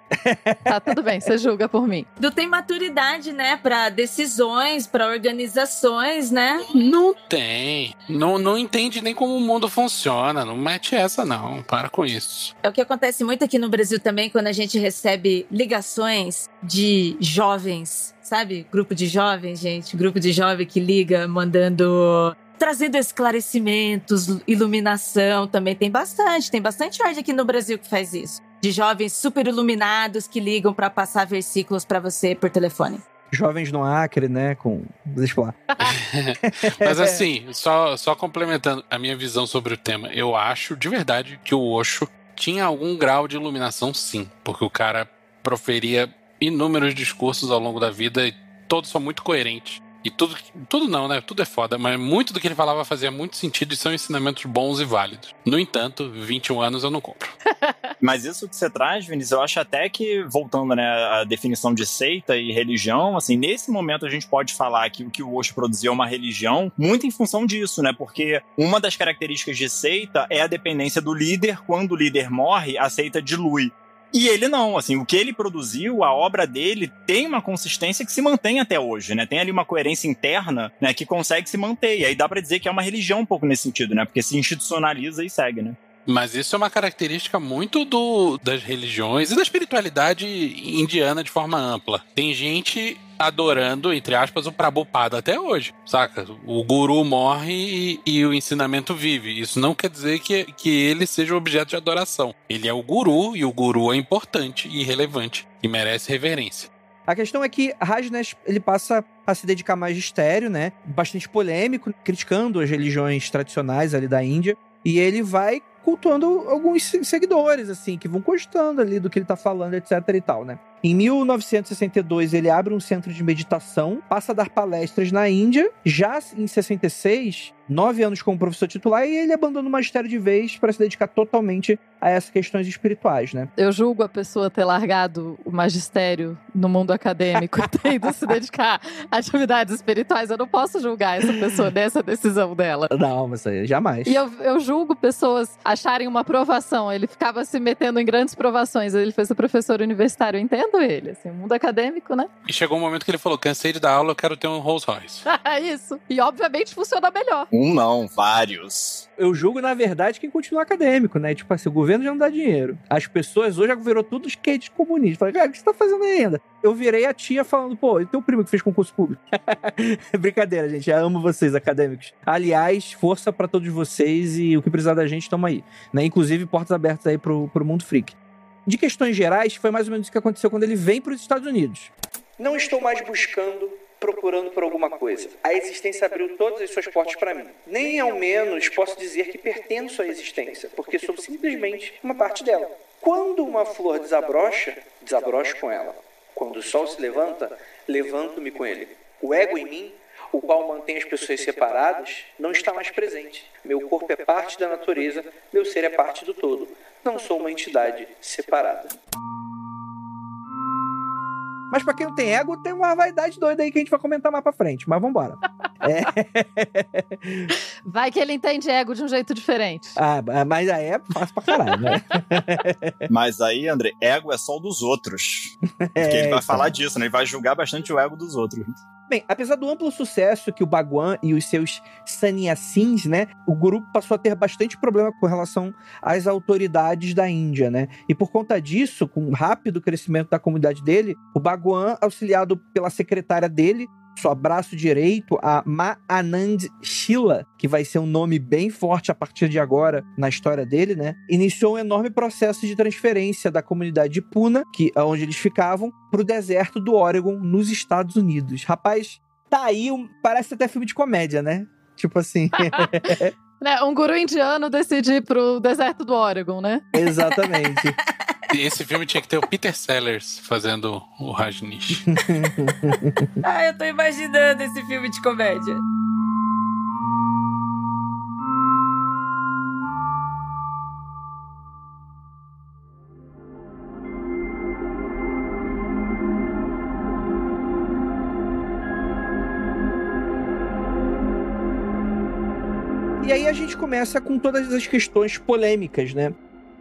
Tá tudo bem, você julga por mim. Tu tem maturidade, né? Pra decisões, pra organizações, né? Não tem. Não, não entende nem como o mundo funciona. Não mete essa, não. Para com isso. É o que acontece muito aqui no Brasil também, quando a gente recebe ligações de jovens, sabe? Grupo de jovens, gente. Grupo de jovem que liga mandando. Trazendo esclarecimentos, iluminação também tem bastante. Tem bastante gente aqui no Brasil que faz isso. De jovens super iluminados que ligam pra passar versículos pra você por telefone. Jovens no Acre, né? Com. Deixa eu falar. Mas assim, só, só complementando a minha visão sobre o tema, eu acho de verdade que o Osho tinha algum grau de iluminação, sim. Porque o cara proferia inúmeros discursos ao longo da vida e todos são muito coerentes. E tudo, tudo não, né? Tudo é foda, mas muito do que ele falava fazia muito sentido e são ensinamentos bons e válidos. No entanto, 21 anos eu não compro. Mas isso que você traz, Vinícius, eu acho até que, voltando né, à definição de seita e religião, assim, nesse momento a gente pode falar que o que o Osho produzia é uma religião muito em função disso, né? Porque uma das características de seita é a dependência do líder. Quando o líder morre, a seita dilui. E ele não, assim, o que ele produziu, a obra dele tem uma consistência que se mantém até hoje, né? Tem ali uma coerência interna, né, que consegue se manter. E aí dá para dizer que é uma religião um pouco nesse sentido, né? Porque se institucionaliza e segue, né? Mas isso é uma característica muito do, das religiões e da espiritualidade indiana de forma ampla. Tem gente adorando, entre aspas, o Prabhupada até hoje, saca? O guru morre e, e, o ensinamento vive. Isso não quer dizer que, que ele seja objeto de adoração. Ele é o guru e o guru é importante e relevante e merece reverência. A questão é que Rajneesh, ele passa a se dedicar a magistério, né? Bastante polêmico, criticando as religiões tradicionais ali da Índia. E ele vai cultuando alguns seguidores, assim, que vão gostando ali do que ele tá falando, etc e tal, né? Em 1962, ele abre um centro de meditação, passa a dar palestras na Índia. Já em 66, nove anos como professor titular, e ele abandona o magistério de vez para se dedicar totalmente a essas questões espirituais, né? Eu julgo a pessoa ter largado o magistério no mundo acadêmico e ter ido se dedicar a atividades espirituais. Eu não posso julgar essa pessoa nessa decisão dela. Não, mas aí, jamais. E eu, eu julgo pessoas acharem uma provação. Ele ficava se metendo em grandes provações. Ele foi ser professor universitário. Eu entendo ele, assim, o mundo acadêmico, né? E chegou um momento que ele falou: cansei de dar aula, eu quero ter um Rolls Royce. Isso. E obviamente funciona melhor. Um não, vários. Eu julgo, na verdade, quem continua acadêmico, né? Tipo assim, o governo já não dá dinheiro. As pessoas hoje já virou tudo skate comunista. Falei, cara, o que você tá fazendo ainda? Eu virei a tia falando, pô, e teu primo que fez concurso público? Brincadeira, gente. Eu amo vocês, acadêmicos. Aliás, força para todos vocês e o que precisar da gente, tamo aí. Né? Inclusive, portas abertas aí pro, pro mundo freak. De questões gerais, foi mais ou menos o que aconteceu quando ele vem para os Estados Unidos. Não estou mais buscando procurando por alguma coisa. A existência abriu todas as suas portas para mim. Nem ao menos posso dizer que pertenço à existência, porque sou simplesmente uma parte dela. Quando uma flor desabrocha, desabrocho com ela. Quando o sol se levanta, levanto-me com ele. O ego em mim, o qual mantém as pessoas separadas, não está mais presente. Meu corpo é parte da natureza, meu ser é parte do todo. Não sou uma entidade separada. Mas pra quem não tem ego, tem uma vaidade doida aí que a gente vai comentar mais pra frente. Mas vambora. é... Vai que ele entende ego de um jeito diferente. Ah, mas aí é fácil pra caralho, né? mas aí, André, ego é só o dos outros. Porque é, ele vai então. falar disso, né? Ele vai julgar bastante o ego dos outros. Bem, apesar do amplo sucesso que o Baguan e os seus sannyasins, né, o grupo passou a ter bastante problema com relação às autoridades da Índia, né? E por conta disso, com o rápido crescimento da comunidade dele, o Baguan, auxiliado pela secretária dele, só braço direito, a Ma Anand Shila, que vai ser um nome bem forte a partir de agora na história dele, né? Iniciou um enorme processo de transferência da comunidade de Puna, que é onde eles ficavam, para o deserto do Oregon, nos Estados Unidos. Rapaz, tá aí, um, parece até filme de comédia, né? Tipo assim. né? Um guru indiano decide ir pro deserto do Oregon, né? Exatamente. esse filme tinha que ter o Peter Sellers fazendo o Rajnish. ah, eu tô imaginando esse filme de comédia. E aí a gente começa com todas as questões polêmicas, né?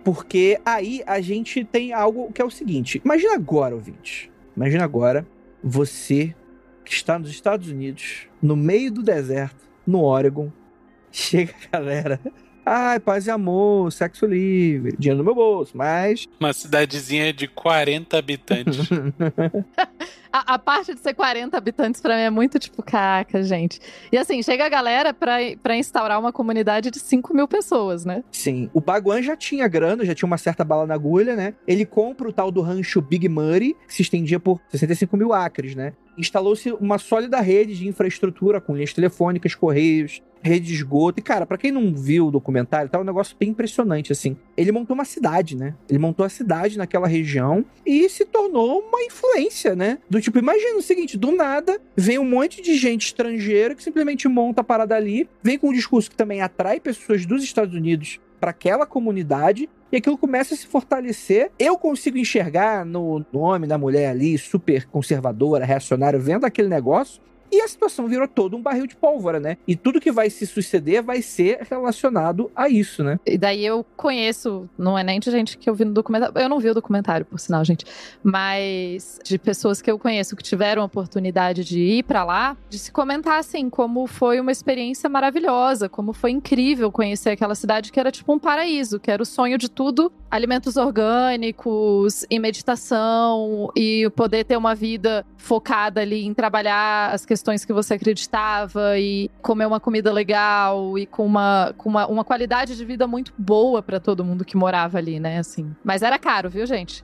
Porque aí a gente tem algo que é o seguinte: imagina agora, ouvinte. Imagina agora você que está nos Estados Unidos, no meio do deserto, no Oregon, chega a galera. Ai, paz e amor, sexo livre, dinheiro no meu bolso, mas. Uma cidadezinha de 40 habitantes. A, a, parte de ser 40 habitantes pra mim é muito tipo, caca, gente. E assim, chega a galera pra, pra instaurar uma comunidade de 5 mil pessoas, né? Sim. O Baguan já tinha grana, já tinha uma certa bala na agulha, né? Ele compra o tal do rancho Big Muddy, que se estendia por 65 mil acres, né? Instalou-se uma sólida rede de infraestrutura com linhas telefônicas, correios, rede de esgoto. E, cara, para quem não viu o documentário, tá um negócio bem impressionante, assim. Ele montou uma cidade, né? Ele montou a cidade naquela região e se tornou uma influência, né? Do tipo, imagina o seguinte, do nada, vem um monte de gente estrangeira que simplesmente monta a parada ali, vem com um discurso que também atrai pessoas dos Estados Unidos para aquela comunidade e aquilo começa a se fortalecer. Eu consigo enxergar no nome da mulher ali, super conservadora, reacionária, vendo aquele negócio, e a situação virou todo um barril de pólvora, né? E tudo que vai se suceder vai ser relacionado a isso, né? E daí eu conheço, não é nem de gente que eu vi no documentário, eu não vi o documentário, por sinal, gente, mas de pessoas que eu conheço que tiveram a oportunidade de ir para lá, de se comentar assim, como foi uma experiência maravilhosa, como foi incrível conhecer aquela cidade que era tipo um paraíso, que era o sonho de tudo, alimentos orgânicos e meditação e poder ter uma vida focada ali em trabalhar as questões questões que você acreditava e comer uma comida legal e com uma, com uma, uma qualidade de vida muito boa para todo mundo que morava ali, né? Assim. Mas era caro, viu, gente?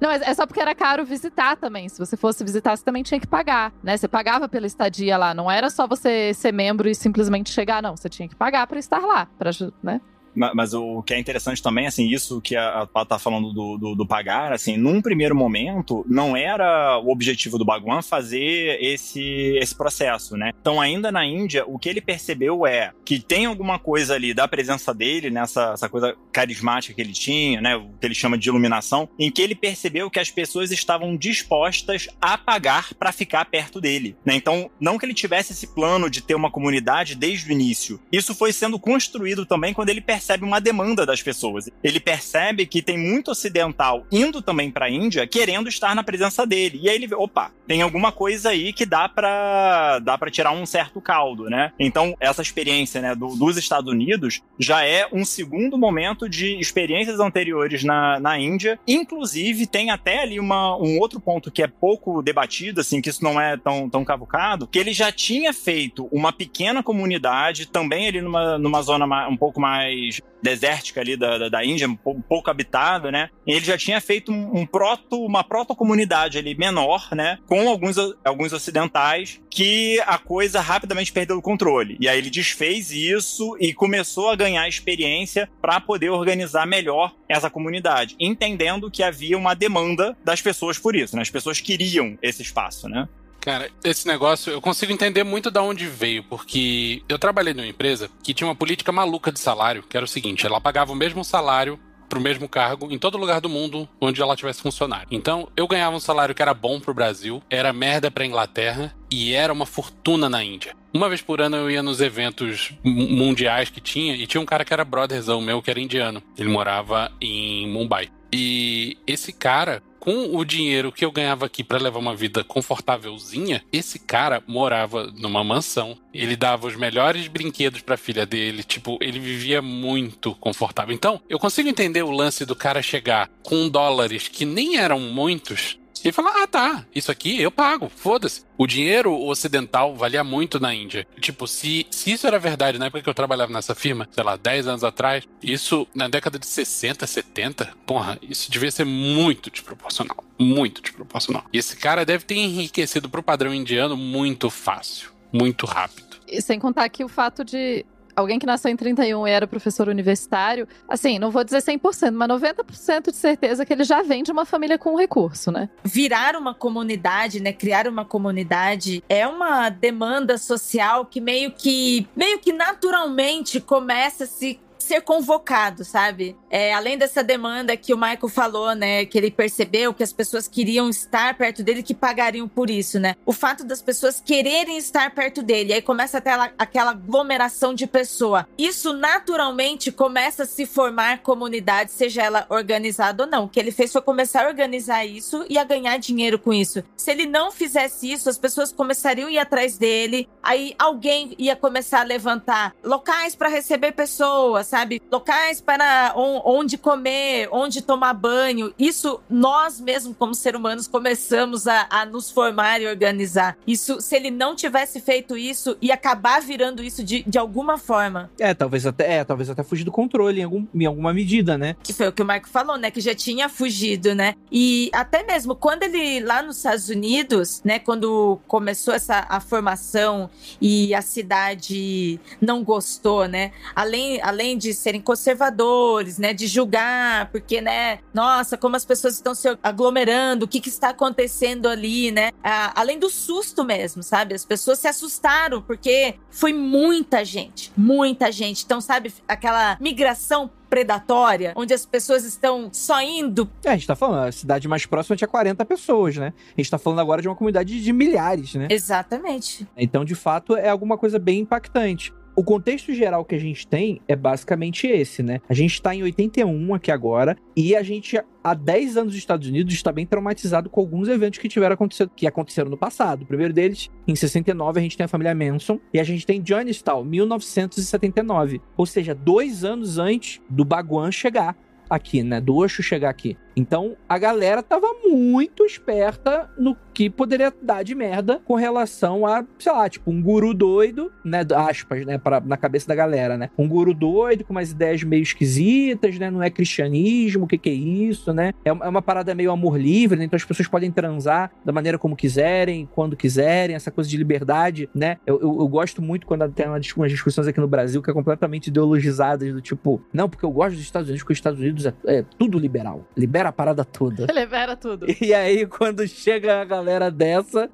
Não, é só porque era caro visitar também. Se você fosse visitar, você também tinha que pagar, né? Você pagava pela estadia lá. Não era só você ser membro e simplesmente chegar, não. Você tinha que pagar para estar lá, para, né? Mas o que é interessante também, assim, isso que a Paula tá falando do, do, do, pagar, assim, num primeiro momento, não era o objetivo do Bhagwan fazer esse, esse processo, né? Então, ainda na Índia, o que ele percebeu é que tem alguma coisa ali da presença dele, nessa essa coisa carismática que ele tinha, né? O que ele chama de iluminação, em que ele percebeu que as pessoas estavam dispostas a pagar para ficar perto dele, né? Então, não que ele tivesse esse plano de ter uma comunidade desde o início. Isso foi sendo construído também quando ele percebeu percebe uma demanda das pessoas. Ele percebe que tem muito ocidental indo também para a Índia querendo estar na presença dele. E aí ele vê, opa, tem alguma coisa aí que dá para dá para tirar um certo caldo, né? Então, essa experiência, né, do, dos Estados Unidos já é um segundo momento de experiências anteriores na, na Índia. Inclusive, tem até ali uma, um outro ponto que é pouco debatido, assim, que isso não é tão, tão cavucado, que ele já tinha feito uma pequena comunidade, também ali numa, numa zona um pouco mais desértica ali da, da, da Índia, um pouco habitada, né? Ele já tinha feito um, um proto, uma proto-comunidade ali menor, né? Com alguns, alguns ocidentais, que a coisa rapidamente perdeu o controle. E aí ele desfez isso e começou a ganhar experiência para poder organizar melhor essa comunidade, entendendo que havia uma demanda das pessoas por isso, né? As pessoas queriam esse espaço, né? Cara, esse negócio eu consigo entender muito da onde veio, porque eu trabalhei numa empresa que tinha uma política maluca de salário, que era o seguinte: ela pagava o mesmo salário pro mesmo cargo em todo lugar do mundo onde ela tivesse funcionário. Então, eu ganhava um salário que era bom pro Brasil, era merda pra Inglaterra e era uma fortuna na Índia. Uma vez por ano eu ia nos eventos mundiais que tinha e tinha um cara que era brotherzão meu, que era indiano. Ele morava em Mumbai. E esse cara, com o dinheiro que eu ganhava aqui para levar uma vida confortávelzinha, esse cara morava numa mansão. Ele dava os melhores brinquedos para a filha dele, tipo, ele vivia muito confortável. Então, eu consigo entender o lance do cara chegar com dólares que nem eram muitos e falar: ah, tá, isso aqui eu pago, foda-se. O dinheiro ocidental valia muito na Índia. Tipo, se, se isso era verdade na época que eu trabalhava nessa firma, sei lá, 10 anos atrás, isso na década de 60, 70, porra, isso devia ser muito desproporcional. Muito desproporcional. E esse cara deve ter enriquecido pro padrão indiano muito fácil, muito rápido. E sem contar que o fato de alguém que nasceu em 31 e era professor universitário, assim, não vou dizer 100%, mas 90% de certeza que ele já vem de uma família com recurso, né? Virar uma comunidade, né, criar uma comunidade é uma demanda social que meio que meio que naturalmente começa a se ser convocado, sabe? É, além dessa demanda que o Michael falou, né, que ele percebeu que as pessoas queriam estar perto dele, que pagariam por isso, né? O fato das pessoas quererem estar perto dele, aí começa até aquela aglomeração de pessoa. Isso naturalmente começa a se formar comunidade, seja ela organizada ou não. O que ele fez foi começar a organizar isso e a ganhar dinheiro com isso. Se ele não fizesse isso, as pessoas começariam a ir atrás dele, aí alguém ia começar a levantar locais para receber pessoas, sabe? Locais para onde comer, onde tomar banho. Isso nós mesmos, como seres humanos, começamos a, a nos formar e organizar. Isso, se ele não tivesse feito isso, ia acabar virando isso de, de alguma forma. É, talvez até, é, talvez até fugir do controle em, algum, em alguma medida, né? Que foi o que o Marco falou, né? Que já tinha fugido, né? E até mesmo quando ele, lá nos Estados Unidos, né? Quando começou essa a formação e a cidade não gostou, né? Além, além de serem conservadores, né? De julgar, porque, né? Nossa, como as pessoas estão se aglomerando, o que, que está acontecendo ali, né? Além do susto mesmo, sabe? As pessoas se assustaram, porque foi muita gente, muita gente. Então, sabe, aquela migração predatória, onde as pessoas estão só indo. É, a gente tá falando, a cidade mais próxima tinha 40 pessoas, né? A gente tá falando agora de uma comunidade de milhares, né? Exatamente. Então, de fato, é alguma coisa bem impactante. O contexto geral que a gente tem é basicamente esse, né? A gente está em 81 aqui agora e a gente há 10 anos nos Estados Unidos está bem traumatizado com alguns eventos que tiveram acontecido, que aconteceram no passado. O primeiro deles, em 69, a gente tem a família Manson e a gente tem Johnstown, 1979. Ou seja, dois anos antes do Baguan chegar aqui, né? Do Osho chegar aqui. Então a galera tava muito esperta no que poderia dar de merda com relação a, sei lá, tipo, um guru doido, né? Aspas, né? Pra, na cabeça da galera, né? Um guru doido com umas ideias meio esquisitas, né? Não é cristianismo, o que, que é isso, né? É, é uma parada meio amor livre, né? Então as pessoas podem transar da maneira como quiserem, quando quiserem, essa coisa de liberdade, né? Eu, eu, eu gosto muito quando tem umas discussões aqui no Brasil que é completamente ideologizadas, do tipo, não, porque eu gosto dos Estados Unidos, porque os Estados Unidos é, é tudo liberal. Libera a parada toda. Libera tudo. E aí, quando chega a galera dessa,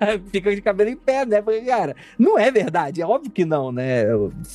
fica de cabelo em pé, né? Porque, cara, não é verdade. É óbvio que não, né?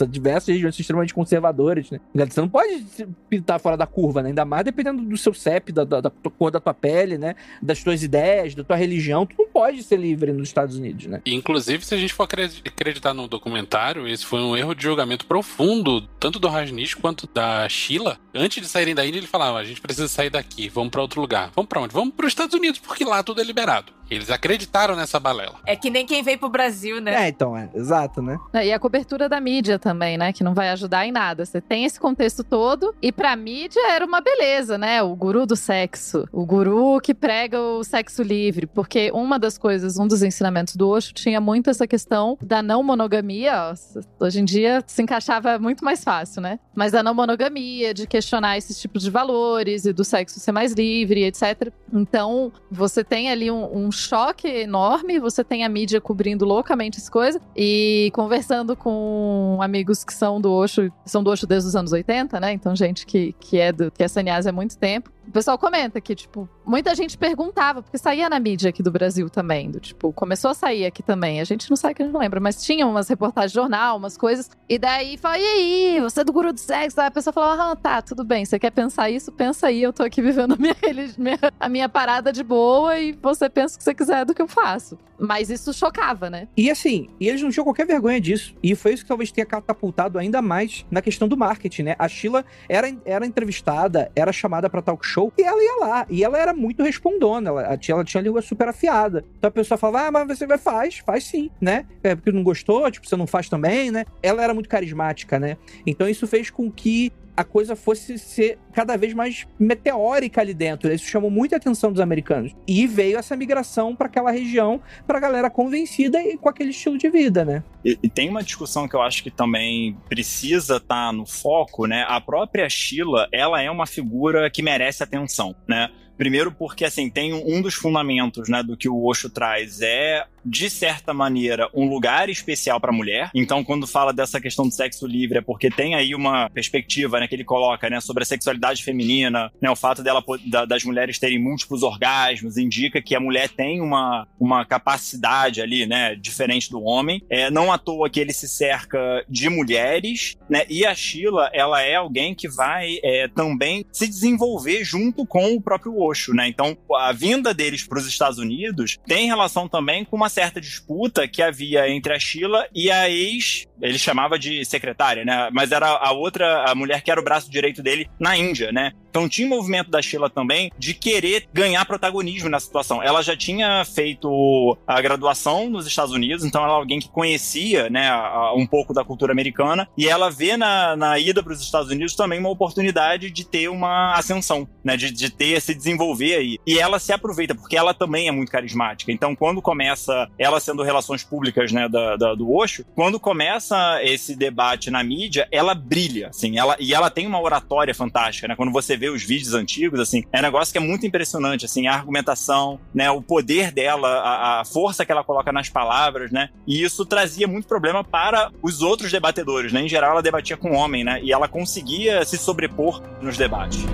Diversas regiões extremamente conservadoras, né? Você não pode pintar fora da curva, né? Ainda mais dependendo do seu CEP, da, da, da cor da tua pele, né? Das tuas ideias, da tua religião. Tu não pode ser livre nos Estados Unidos, né? Inclusive, se a gente for acreditar no documentário, esse foi um erro de julgamento profundo, tanto do Rajnish quanto da Sheila. Antes de saírem da Índia, ele falava: a gente precisa sair daqui, vamos para outro lugar. Vamos para onde? Vamos para os Estados Unidos, porque lá tudo é liberado. Eles acreditaram nessa balela. É que nem quem veio pro Brasil, né? É, então, é, exato, né? É, e a cobertura da mídia também, né? Que não vai ajudar em nada. Você tem esse contexto todo, e pra mídia era uma beleza, né? O guru do sexo. O guru que prega o sexo livre. Porque uma das coisas, um dos ensinamentos do Osho tinha muito essa questão da não monogamia. Hoje em dia se encaixava muito mais fácil, né? Mas da não monogamia, de questionar esses tipos de valores e do sexo ser mais livre, etc. Então, você tem ali um, um choque enorme, você tem a mídia cobrindo loucamente as coisas e conversando com amigos que são do Osho, são do Osho desde os anos 80, né? Então, gente que, que é do que é sannyasa há muito tempo. O pessoal comenta que, tipo, muita gente perguntava, porque saía na mídia aqui do Brasil também, do tipo, começou a sair aqui também. A gente não sabe que a gente não lembra, mas tinha umas reportagens de jornal, umas coisas. E daí fala, e aí, você é do guru do sexo? Aí a pessoa falava, ah, tá, tudo bem, você quer pensar isso? Pensa aí, eu tô aqui vivendo a minha, minha, a minha parada de boa e você pensa o que você quiser do que eu faço. Mas isso chocava, né? E assim, eles não tinham qualquer vergonha disso. E foi isso que talvez tenha catapultado ainda mais na questão do marketing, né? A Sheila era, era entrevistada, era chamada para talk show e ela ia lá. E ela era muito respondona, ela, ela, tinha, ela tinha a língua super afiada. Então a pessoa falava, ah, mas você vai, faz, faz sim, né? É porque não gostou, tipo, você não faz também, né? Ela era muito carismática, né? Então isso fez com que a coisa fosse ser cada vez mais meteórica ali dentro. Isso chamou muita atenção dos americanos. E veio essa migração para aquela região, para a galera convencida e com aquele estilo de vida, né? E, e, tem uma discussão que eu acho que também precisa estar tá no foco, né? A própria Sheila, ela é uma figura que merece atenção, né? Primeiro porque, assim, tem um dos fundamentos, né, do que o Osho traz é de certa maneira, um lugar especial para mulher. Então, quando fala dessa questão do sexo livre, é porque tem aí uma perspectiva né, que ele coloca né, sobre a sexualidade feminina, né, o fato dela, da, das mulheres terem múltiplos orgasmos, indica que a mulher tem uma, uma capacidade ali, né, diferente do homem. É, não à toa que ele se cerca de mulheres, né, e a Sheila, ela é alguém que vai é, também se desenvolver junto com o próprio Osho, né? Então, a vinda deles para os Estados Unidos tem relação também com uma certa disputa que havia entre a Sheila e a ex, ele chamava de secretária, né? Mas era a outra, a mulher que era o braço direito dele na Índia, né? Então tinha movimento da Sheila também de querer ganhar protagonismo na situação. Ela já tinha feito a graduação nos Estados Unidos, então ela é alguém que conhecia, né, um pouco da cultura americana, e ela vê na, na ida para os Estados Unidos também uma oportunidade de ter uma ascensão, né, de, de ter, se desenvolver aí. E ela se aproveita, porque ela também é muito carismática. Então quando começa, ela sendo relações públicas, né, da, da do Osho, quando começa esse debate na mídia, ela brilha, assim, ela, e ela tem uma oratória fantástica, né, quando você vê os vídeos antigos, assim, é um negócio que é muito impressionante, assim, a argumentação, né, o poder dela, a, a força que ela coloca nas palavras, né, e isso trazia muito problema para os outros debatedores, né, em geral ela debatia com homem, né, e ela conseguia se sobrepor nos debates.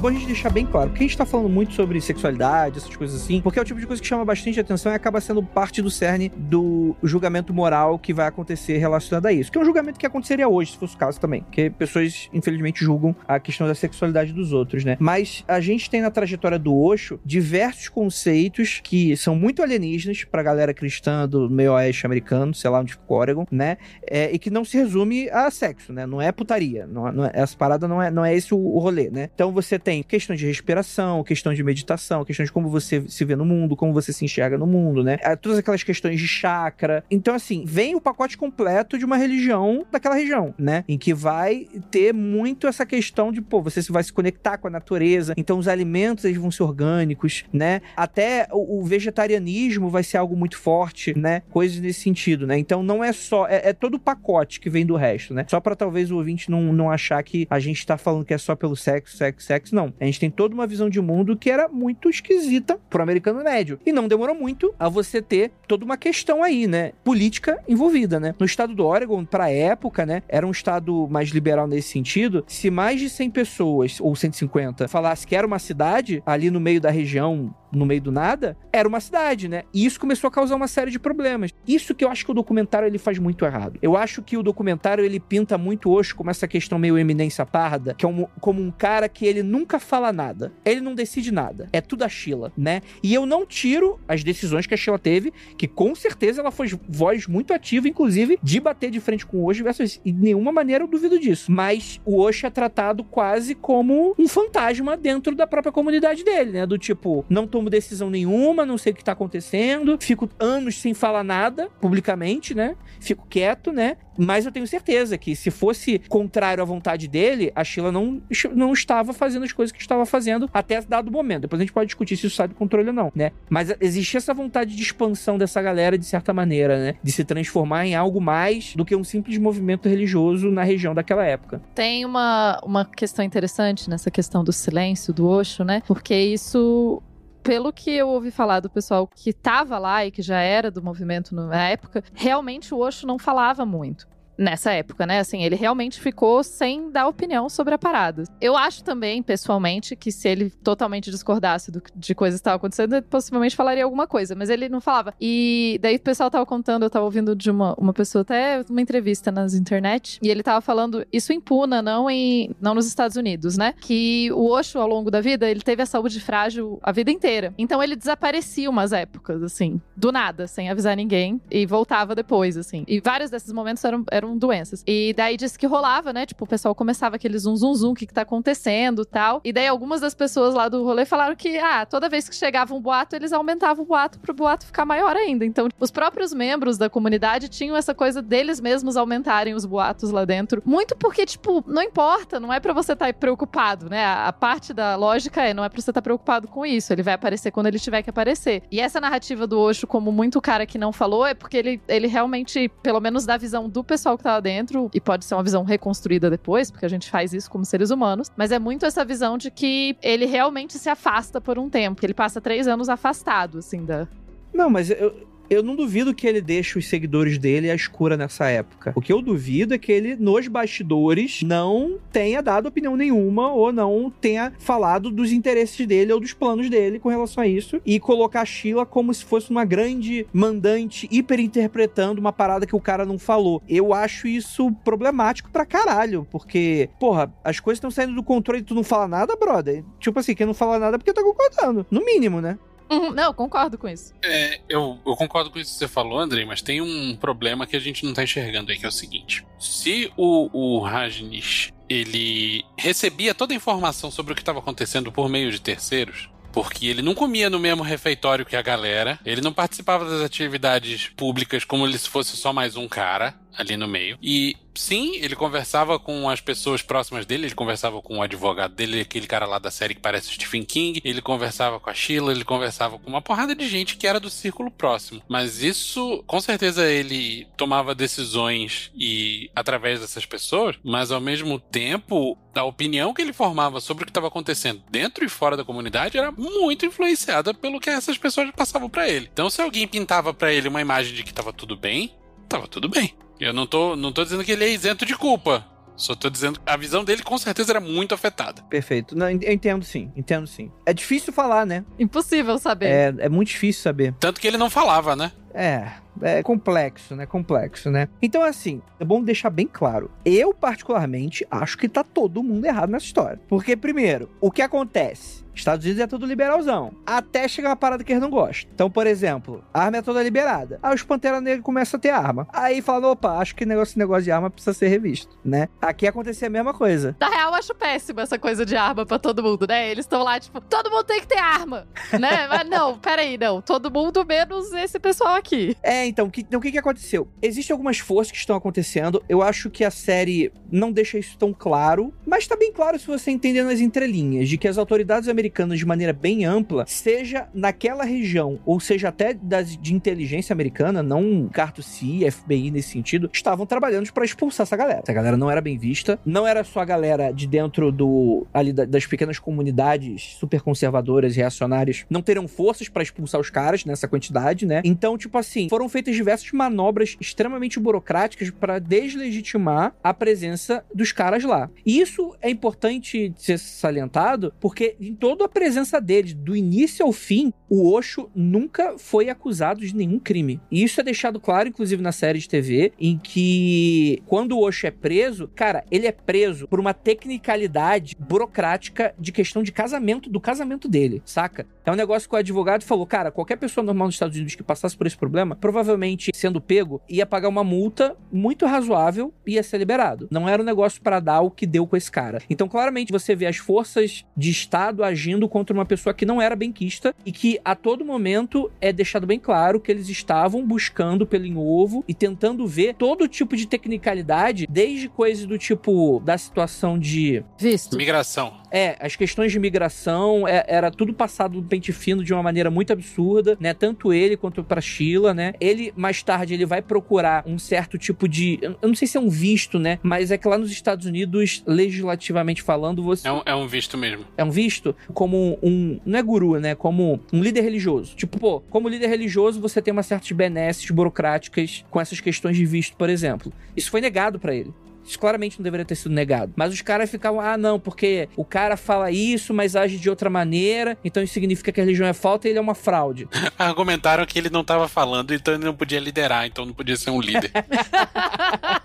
Bom a gente deixar bem claro, porque a gente tá falando muito sobre sexualidade, essas coisas assim, porque é o tipo de coisa que chama bastante atenção e acaba sendo parte do cerne do julgamento moral que vai acontecer relacionado a isso. Que é um julgamento que aconteceria hoje, se fosse o caso também. Porque pessoas, infelizmente, julgam a questão da sexualidade dos outros, né? Mas a gente tem na trajetória do Osho diversos conceitos que são muito alienígenas pra galera cristã do meio oeste americano, sei lá onde fica o Oregon, né? É, e que não se resume a sexo, né? Não é putaria. Não, não é, essa parada não é, não é esse o, o rolê, né? Então você tem questão de respiração, questão de meditação, questão de como você se vê no mundo, como você se enxerga no mundo, né? É, todas aquelas questões de chakra. Então, assim, vem o pacote completo de uma religião daquela região, né? Em que vai ter muito essa questão de, pô, você vai se conectar com a natureza, então os alimentos eles vão ser orgânicos, né? Até o, vegetarianismo vai ser algo muito forte, né? Coisas nesse sentido, né? Então não é só, é, é todo o pacote que vem do resto, né? Só para talvez o ouvinte não, não achar que a gente tá falando que é só pelo sexo, sexo, sexo. Não. A gente tem toda uma visão de mundo que era muito esquisita pro americano médio. E não demorou muito a você ter toda uma questão aí, né? Política envolvida, né? No estado do Oregon, pra época, né? Era um estado mais liberal nesse sentido. Se mais de 100 pessoas, ou 150, falasse que era uma cidade ali no meio da região no meio do nada, era uma cidade, né? E isso começou a causar uma série de problemas. Isso que eu acho que o documentário ele faz muito errado. Eu acho que o documentário ele pinta muito hoje como essa questão meio eminência parda, que é um, como um cara que ele nunca fala nada. Ele não decide nada. É tudo a Sheila, né? E eu não tiro as decisões que a Sheila teve, que com certeza ela foi voz muito ativa, inclusive, de bater de frente com o Osho versus. E de nenhuma maneira eu duvido disso. Mas o Osho é tratado quase como um fantasma dentro da própria comunidade dele, né? Do tipo, não tô tomo decisão nenhuma, não sei o que tá acontecendo, fico anos sem falar nada publicamente, né? Fico quieto, né? Mas eu tenho certeza que se fosse contrário à vontade dele, a Sheila não, não estava fazendo as coisas que estava fazendo até dado momento. Depois a gente pode discutir se isso sai do controle ou não, né? Mas existia essa vontade de expansão dessa galera de certa maneira, né? De se transformar em algo mais do que um simples movimento religioso na região daquela época. Tem uma, uma questão interessante nessa questão do silêncio, do Osho, né? Porque isso pelo que eu ouvi falar do pessoal que estava lá e que já era do movimento na época, realmente o Osho não falava muito nessa época, né? Assim, ele realmente ficou sem dar opinião sobre a parada. Eu acho também, pessoalmente, que se ele totalmente discordasse do, de coisas que estavam acontecendo, ele possivelmente falaria alguma coisa, mas ele não falava. E daí o pessoal tava contando, eu tava ouvindo de uma, uma pessoa, até uma entrevista nas internet, e ele tava falando isso em Puna, não, em, não nos Estados Unidos, né? Que o Osho, ao longo da vida, ele teve a saúde frágil a vida inteira. Então ele desaparecia umas épocas, assim, do nada, sem avisar ninguém, e voltava depois, assim. E vários desses momentos eram, eram doenças. E daí disse que rolava, né? Tipo, o pessoal começava aquele zum zum zum, o que que tá acontecendo tal. E daí algumas das pessoas lá do rolê falaram que, ah, toda vez que chegava um boato, eles aumentavam o boato pro boato ficar maior ainda. Então, os próprios membros da comunidade tinham essa coisa deles mesmos aumentarem os boatos lá dentro. Muito porque, tipo, não importa, não é para você estar tá preocupado, né? A, parte da lógica é, não é pra você estar tá preocupado com isso. Ele vai aparecer quando ele tiver que aparecer. E essa narrativa do Osho, como muito cara que não falou, é porque ele, ele realmente, pelo menos da visão do pessoal pessoal que tava dentro, e pode ser uma visão reconstruída depois, porque a gente faz isso como seres humanos, mas é muito essa visão de que ele realmente se afasta por um tempo, que ele passa três anos afastado, assim, da. Não, mas eu, eu não duvido que ele deixe os seguidores dele à escura nessa época. O que eu duvido é que ele, nos bastidores, não tenha dado opinião nenhuma ou não tenha falado dos interesses dele ou dos planos dele com relação a isso e colocar a Sheila como se fosse uma grande mandante hiperinterpretando uma parada que o cara não falou. Eu acho isso problemático pra caralho, porque, porra, as coisas estão saindo do controle e tu não fala nada, brother. Tipo assim, quem não fala nada é porque tá concordando. No mínimo, né? Uhum, não, concordo com isso. É, eu, eu concordo com isso que você falou, Andrei, mas tem um problema que a gente não tá enxergando aí, que é o seguinte. Se o, o Rajnish, ele recebia toda a informação sobre o que estava acontecendo por meio de terceiros, porque ele não comia no mesmo refeitório que a galera, ele não participava das atividades públicas como se fosse só mais um cara ali no meio. E sim, ele conversava com as pessoas próximas dele, ele conversava com o advogado dele, aquele cara lá da série que parece Stephen King, ele conversava com a Sheila, ele conversava com uma porrada de gente que era do círculo próximo. Mas isso, com certeza ele tomava decisões e através dessas pessoas, mas ao mesmo tempo, a opinião que ele formava sobre o que estava acontecendo dentro e fora da comunidade era muito influenciada pelo que essas pessoas passavam para ele. Então, se alguém pintava para ele uma imagem de que estava tudo bem, estava tudo bem. Eu não tô, não tô dizendo que ele é isento de culpa. Só tô dizendo que a visão dele com certeza era muito afetada. Perfeito. Não, eu entendo sim, entendo sim. É difícil falar, né? Impossível saber. É, é muito difícil saber. Tanto que ele não falava, né? É, é complexo, né? Complexo, né? Então, assim, é bom deixar bem claro. Eu, particularmente, acho que tá todo mundo errado nessa história. Porque, primeiro, o que acontece? Estados Unidos é tudo liberalzão. Até chegar uma parada que eles não gostam. Então, por exemplo, a arma é toda liberada. Aí os Pantera Negra começam a ter arma. Aí falam, opa, acho que negócio, negócio de arma precisa ser revisto, né? Aqui acontecia a mesma coisa. Na real, eu acho péssimo essa coisa de arma pra todo mundo, né? Eles estão lá, tipo, todo mundo tem que ter arma, né? Mas não, peraí, não. Todo mundo menos esse pessoal aqui. É, então, que, então, o que, que aconteceu? Existem algumas forças que estão acontecendo. Eu acho que a série não deixa isso tão claro, mas tá bem claro se você entender nas entrelinhas de que as autoridades americanas, de maneira bem ampla, seja naquela região, ou seja até das, de inteligência americana, não carto C, FBI nesse sentido, estavam trabalhando para expulsar essa galera. Essa galera não era bem vista, não era só a galera de dentro do ali da- das pequenas comunidades super conservadoras e reacionárias não teriam forças para expulsar os caras nessa quantidade, né? Então, tipo assim, foram feitas diversas manobras extremamente burocráticas para deslegitimar a presença dos caras lá. E isso é importante ser salientado porque em toda a presença deles, do início ao fim, o Osho nunca foi acusado de nenhum crime. E isso é deixado claro, inclusive, na série de TV, em que quando o Osho é preso, cara, ele é preso por uma tecnicalidade burocrática de questão de casamento, do casamento dele, saca? É um negócio que o advogado falou, cara, qualquer pessoa normal nos Estados Unidos que passasse por esse problema, provavelmente sendo pego, ia pagar uma multa muito razoável e ia ser liberado. Não era um negócio para dar o que deu com esse cara. Então, claramente, você vê as forças de Estado agindo contra uma pessoa que não era benquista e que a todo momento é deixado bem claro que eles estavam buscando pelo em ovo e tentando ver todo tipo de tecnicalidade, desde coisas do tipo da situação de Visto. Migração. é, as questões de migração é- era tudo passado do pente fino de uma maneira muito absurda, né? Tanto ele quanto pra Sheila, né? Ele, mais tarde, ele vai procurar um certo tipo de. Eu eu não sei se é um visto, né? Mas é que lá nos Estados Unidos, legislativamente falando, você. É um, é um visto mesmo. É um visto como um. Não é guru, né? Como um líder religioso. Tipo, pô, como líder religioso, você tem uma certas benesses burocráticas com essas questões de visto, por exemplo. Isso foi negado pra ele. Isso claramente não deveria ter sido negado. Mas os caras ficavam, ah, não, porque o cara fala isso, mas age de outra maneira, então isso significa que a religião é falta e ele é uma fraude. Argumentaram que ele não tava falando, então ele não podia liderar, então não podia ser um líder.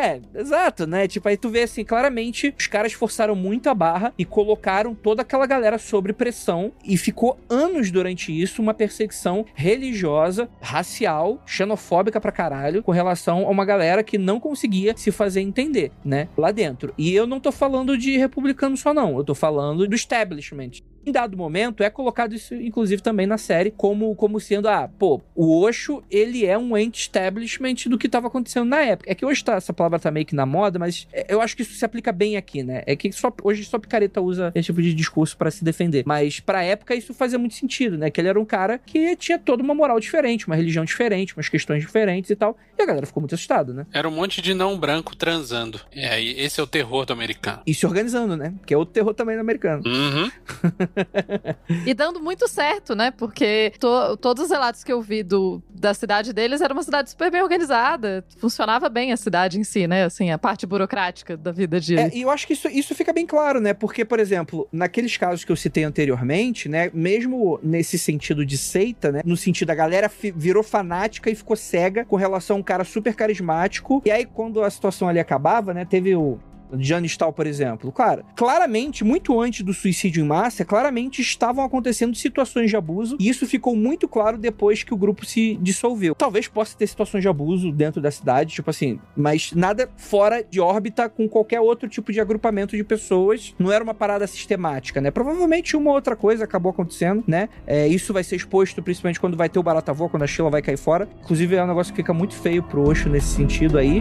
É, exato, né? Tipo, aí tu vê assim, claramente, os caras forçaram muito a barra e colocaram toda aquela galera sob pressão e ficou anos durante isso uma perseguição religiosa, racial, xenofóbica pra caralho, com relação a uma galera que não conseguia se fazer entender, né? Lá dentro. E eu não tô falando de republicano só, não. Eu tô falando do establishment. Em dado momento, é colocado isso, inclusive, também na série, como, como sendo, ah, pô, o Osho, ele é um anti-establishment do que estava acontecendo na época. É que hoje tá, essa palavra tá meio que na moda, mas é, eu acho que isso se aplica bem aqui, né? É que só, hoje só picareta usa esse tipo de discurso para se defender. Mas pra época isso fazia muito sentido, né? Que ele era um cara que tinha toda uma moral diferente, uma religião diferente, umas questões diferentes e tal. E a galera ficou muito assustada, né? Era um monte de não branco transando. É, esse é o terror do americano. E se organizando, né? Que é outro terror também do americano. Uhum. E dando muito certo, né? Porque to- todos os relatos que eu vi do, da cidade deles era uma cidade super bem organizada. Funcionava bem a cidade em si, né? Assim, a parte burocrática da vida de. É, e eu acho que isso, isso fica bem claro, né? Porque, por exemplo, naqueles casos que eu citei anteriormente, né? Mesmo nesse sentido de seita, né? No sentido da galera virou fanática e ficou cega com relação a um cara super carismático. E aí, quando a situação ali acabava, né? Teve o. Jane Stahl, por exemplo. Claro, claramente, muito antes do suicídio em massa, claramente estavam acontecendo situações de abuso, e isso ficou muito claro depois que o grupo se dissolveu. Talvez possa ter situações de abuso dentro da cidade, tipo assim, mas nada fora de órbita com qualquer outro tipo de agrupamento de pessoas. Não era uma parada sistemática, né? Provavelmente uma outra coisa acabou acontecendo, né? É, isso vai ser exposto principalmente quando vai ter o Baratavô, quando a Sheila vai cair fora. Inclusive, é um negócio que fica muito feio pro Osho nesse sentido aí.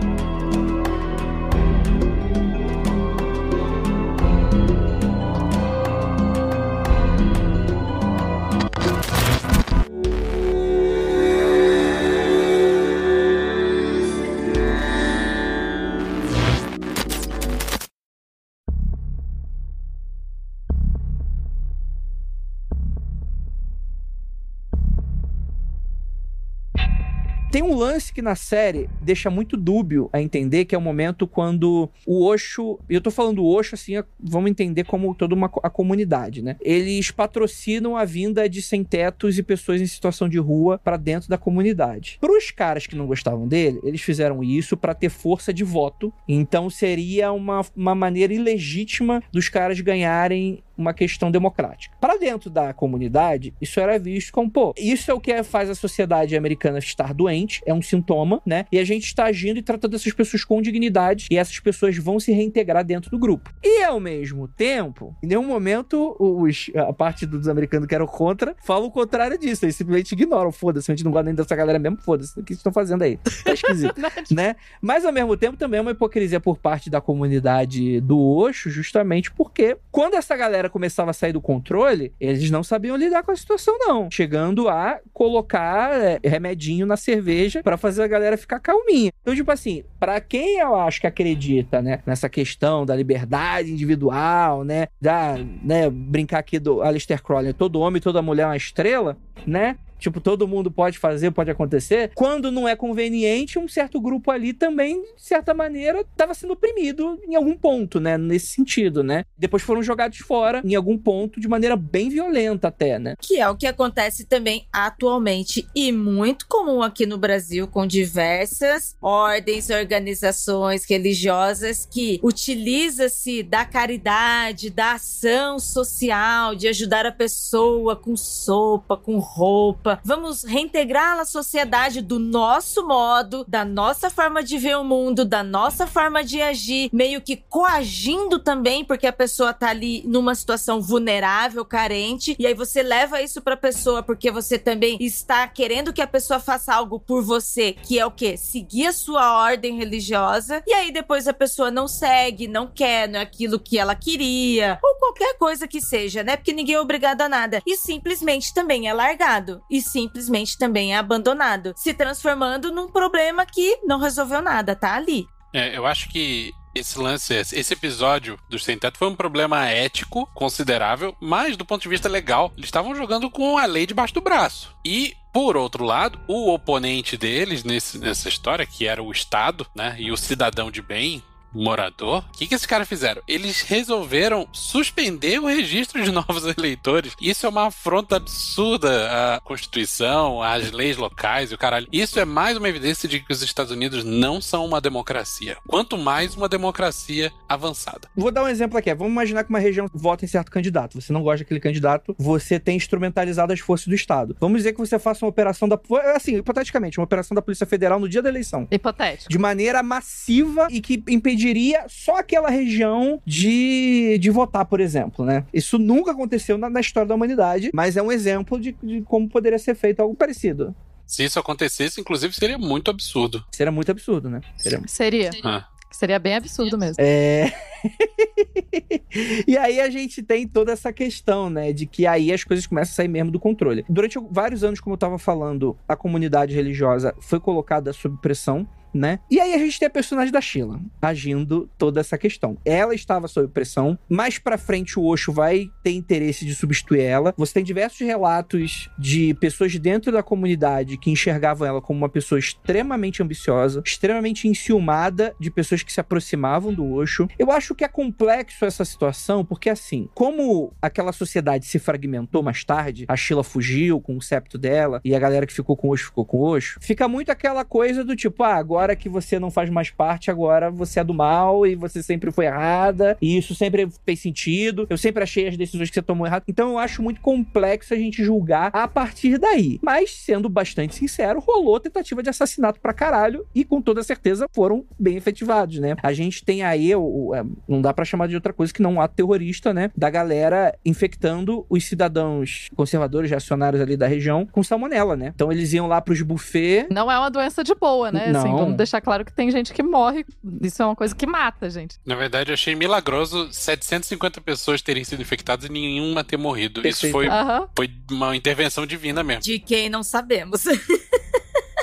Tem um lance que na série deixa muito dúbio a entender, que é o momento quando o Osho, eu tô falando Osho assim, é- vamos entender como toda uma a comunidade, né? Eles patrocinam a vinda de sem-tetos e pessoas em situação de rua pra dentro da comunidade. Para os caras que não gostavam dele, eles fizeram isso pra ter força de voto. Então seria uma, uma maneira ilegítima dos caras ganharem uma questão democrática. Para dentro da comunidade, isso era visto como, pô, isso é o que faz a sociedade americana estar doente, é um sintoma, né? E a gente está agindo e tratando essas pessoas com dignidade e essas pessoas vão se reintegrar dentro do grupo. E ao mesmo tempo, em nenhum momento os, a parte dos americanos que eram contra falam o contrário disso, eles simplesmente ignoram, foda-se, a gente não gosta nem dessa galera mesmo, foda-se, o que estão fazendo aí? Tá esquisito né? Mas ao mesmo tempo também é uma hipocrisia por parte da comunidade do Osho, justamente porque quando essa galera começava a sair do controle, eles não sabiam lidar com a situação não, chegando a colocar é, remedinho na cerveja pra fazer a galera ficar calminha. Então, tipo assim, pra quem eu acho que acredita, né, nessa questão da liberdade individual, né, da, né, brincar aqui do Alistair Crowley, todo homem, toda mulher é uma estrela, né? Tipo, todo mundo pode fazer, pode acontecer. Quando não é conveniente, um certo grupo ali também, de certa maneira, estava sendo oprimido em algum ponto, né? Nesse sentido, né? Depois foram jogados fora em algum ponto de maneira bem violenta até, né? Que é o que acontece também atualmente e muito comum aqui no Brasil, com diversas ordens, organizações religiosas que utiliza-se da caridade, da ação social, de ajudar a pessoa com sopa, com roupa. Vamos reintegrá-la à sociedade do nosso modo, da nossa forma de ver o mundo, da nossa forma de agir, meio que coagindo também, porque a pessoa tá ali numa situação vulnerável, carente, e aí você leva isso pra pessoa porque você também está querendo que a pessoa faça algo por você, que é o quê? Seguir a sua ordem religiosa, e aí depois a pessoa não segue, não quer, não é aquilo que ela queria, ou qualquer coisa que seja, né? Porque ninguém é obrigado a nada. E simplesmente também é largado, e simplesmente também é abandonado, se transformando num problema que não resolveu nada, tá ali. É, eu acho que esse lance, esse episódio do Sem Teto foi um problema ético considerável, mas do ponto de vista legal, eles estavam jogando com a lei debaixo do braço. E, por outro lado, o oponente deles nesse, nessa história, que era o Estado, né, e o cidadão de bem, morador, o que, que esses caras fizeram? Eles resolveram suspender o registro de novos eleitores. Isso é uma afronta absurda à Constituição, às leis locais e o caralho. Isso é mais uma evidência de que os Estados Unidos não são uma democracia. Quanto mais uma democracia avançada. Vou dar um exemplo aqui. Vamos imaginar que uma região vota em certo candidato. Você não gosta daquele candidato, você tem instrumentalizado as forças do Estado. Vamos dizer que você faça uma operação da. Assim, hipoteticamente, uma operação da Polícia Federal no dia da eleição. Hipotético. De maneira massiva e que impediria decidiria só aquela região de, de votar, por exemplo, né? Isso nunca aconteceu na, na história da humanidade, mas é um exemplo de, de como poderia ser feito algo parecido. Se isso acontecesse, inclusive, seria muito absurdo. Seria muito absurdo, né? Seria... Seria. Ah. Seria bem absurdo mesmo. É. e aí a gente tem toda essa questão, né, de que aí as coisas começam a sair mesmo do controle. Durante vários anos, como eu tava falando, a comunidade religiosa foi colocada sob pressão né? E aí a gente tem a personagem da Sheila agindo toda essa questão. Ela estava sob pressão, mais pra frente o Osho vai ter interesse de substituir ela. Você tem diversos relatos de pessoas dentro da comunidade que enxergavam ela como uma pessoa extremamente ambiciosa, extremamente enciumada de pessoas que se aproximavam do Osho. Eu acho que é complexo essa situação, porque assim, como aquela sociedade se fragmentou mais tarde, a Sheila fugiu com o septo dela e a galera que ficou com o Osho ficou com o Osho, fica muito aquela coisa do tipo, ah, agora agora que você não faz mais parte, agora você é do mal e você sempre foi errada, e isso sempre fez sentido. Eu sempre achei as decisões que você tomou errado. Então eu acho muito complexo a gente julgar a partir daí. Mas, sendo bastante sincero, rolou tentativa de assassinato pra caralho e com toda certeza foram bem efetivados, né? A gente tem aí, o, é, não dá para chamar de outra coisa que não um ato terrorista, né? Da galera infectando os cidadãos conservadores, reacionários ali da região com salmonela, né? Então eles iam lá pros buffet. Não é uma doença de boa, né? Não. Assim, vamos deixar claro que tem gente que morre. Isso é uma coisa que mata, gente. Na verdade, eu achei milagroso 750 pessoas terem sido infectadas e nenhuma ter morrido. Isso Perfeito. foi, Aham. foi uma intervenção divina mesmo. De quem não sabemos.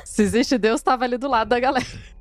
Se existe Deus, tava ali do lado da galera.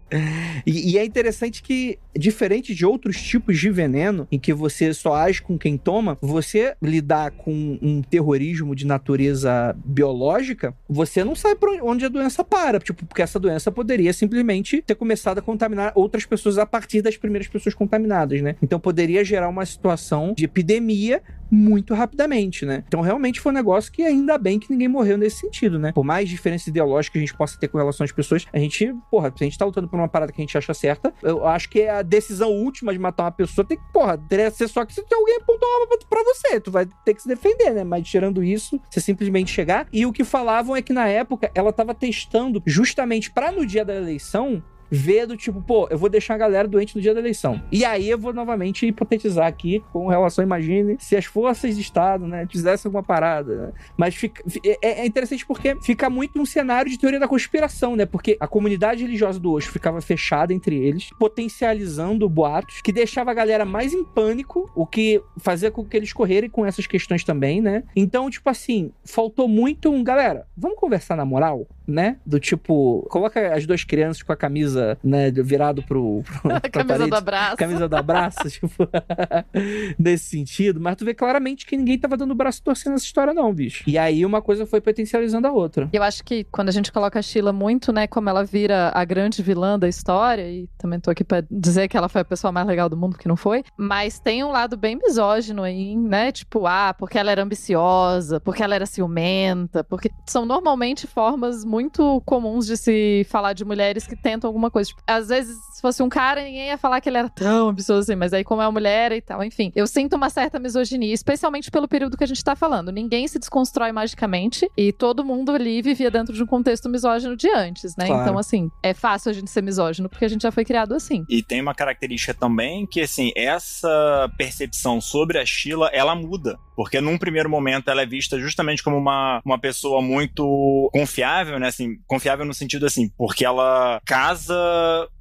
E, e é interessante que, diferente de outros tipos de veneno, em que você só age com quem toma, você lidar com um terrorismo de natureza biológica, você não sabe pra onde a doença para. Tipo, porque essa doença poderia simplesmente ter começado a contaminar outras pessoas a partir das primeiras pessoas contaminadas, né? Então poderia gerar uma situação de epidemia muito rapidamente, né? Então realmente foi um negócio que ainda bem que ninguém morreu nesse sentido, né? Por mais diferenças ideológicas que a gente possa ter com relação às pessoas, a gente, porra, se a gente tá lutando por uma parada que a gente acha certa, eu acho que a decisão última de matar uma pessoa tem que, porra, teria que ser só que se tem alguém apontar uma arma pra você, tu vai ter que se defender, né? Mas tirando isso, você simplesmente chegar. E o que falavam é que na época ela tava testando justamente pra no dia da eleição ver do tipo, pô, eu vou deixar a galera doente no dia da eleição. E aí eu vou novamente hipotetizar aqui com relação, imagine, se as forças de Estado, né, fizessem alguma parada. né? Mas fica, é, é interessante porque fica muito um cenário de teoria da conspiração, né? Porque a comunidade religiosa do Osho ficava fechada entre eles, potencializando boatos, que deixava a galera mais em pânico, o que fazia com que eles correrem com essas questões também, né? Então, tipo assim, faltou muito um. Galera, vamos conversar na moral? Né? Do tipo, coloca as duas crianças com a camisa, né, virado pro. pro A camisa parede. do abraço. Camisa do abraço, tipo, nesse sentido. Mas tu vê claramente que ninguém tava dando o braço torcendo nessa história, não, bicho. E aí uma coisa foi potencializando a outra. Eu acho que quando a gente coloca a Sheila muito, né, como ela vira a grande vilã da história, e também tô aqui pra dizer que ela foi a pessoa mais legal do mundo, que não foi, mas tem um lado bem misógino aí, né, tipo, ah, porque ela era ambiciosa, porque ela era ciumenta, porque são normalmente formas muito comuns de se falar de mulheres que tentam alguma coisa. Tipo, às vezes, se fosse um cara, ninguém ia falar que ele era tão ambicioso assim, mas aí como é uma mulher e tal, enfim. Eu sinto uma certa misoginia, especialmente pelo período que a gente tá falando. Ninguém se desconstrói magicamente e todo mundo ali vivia dentro de um contexto misógino de antes, né? Claro. Então, assim, é fácil a gente ser misógino porque a gente já foi criado assim. E tem uma característica também que, assim, essa percepção sobre a Sheila, ela muda. Porque num primeiro momento ela é vista justamente como uma, uma pessoa muito confiável, né? Assim, confiável no sentido assim, porque ela casa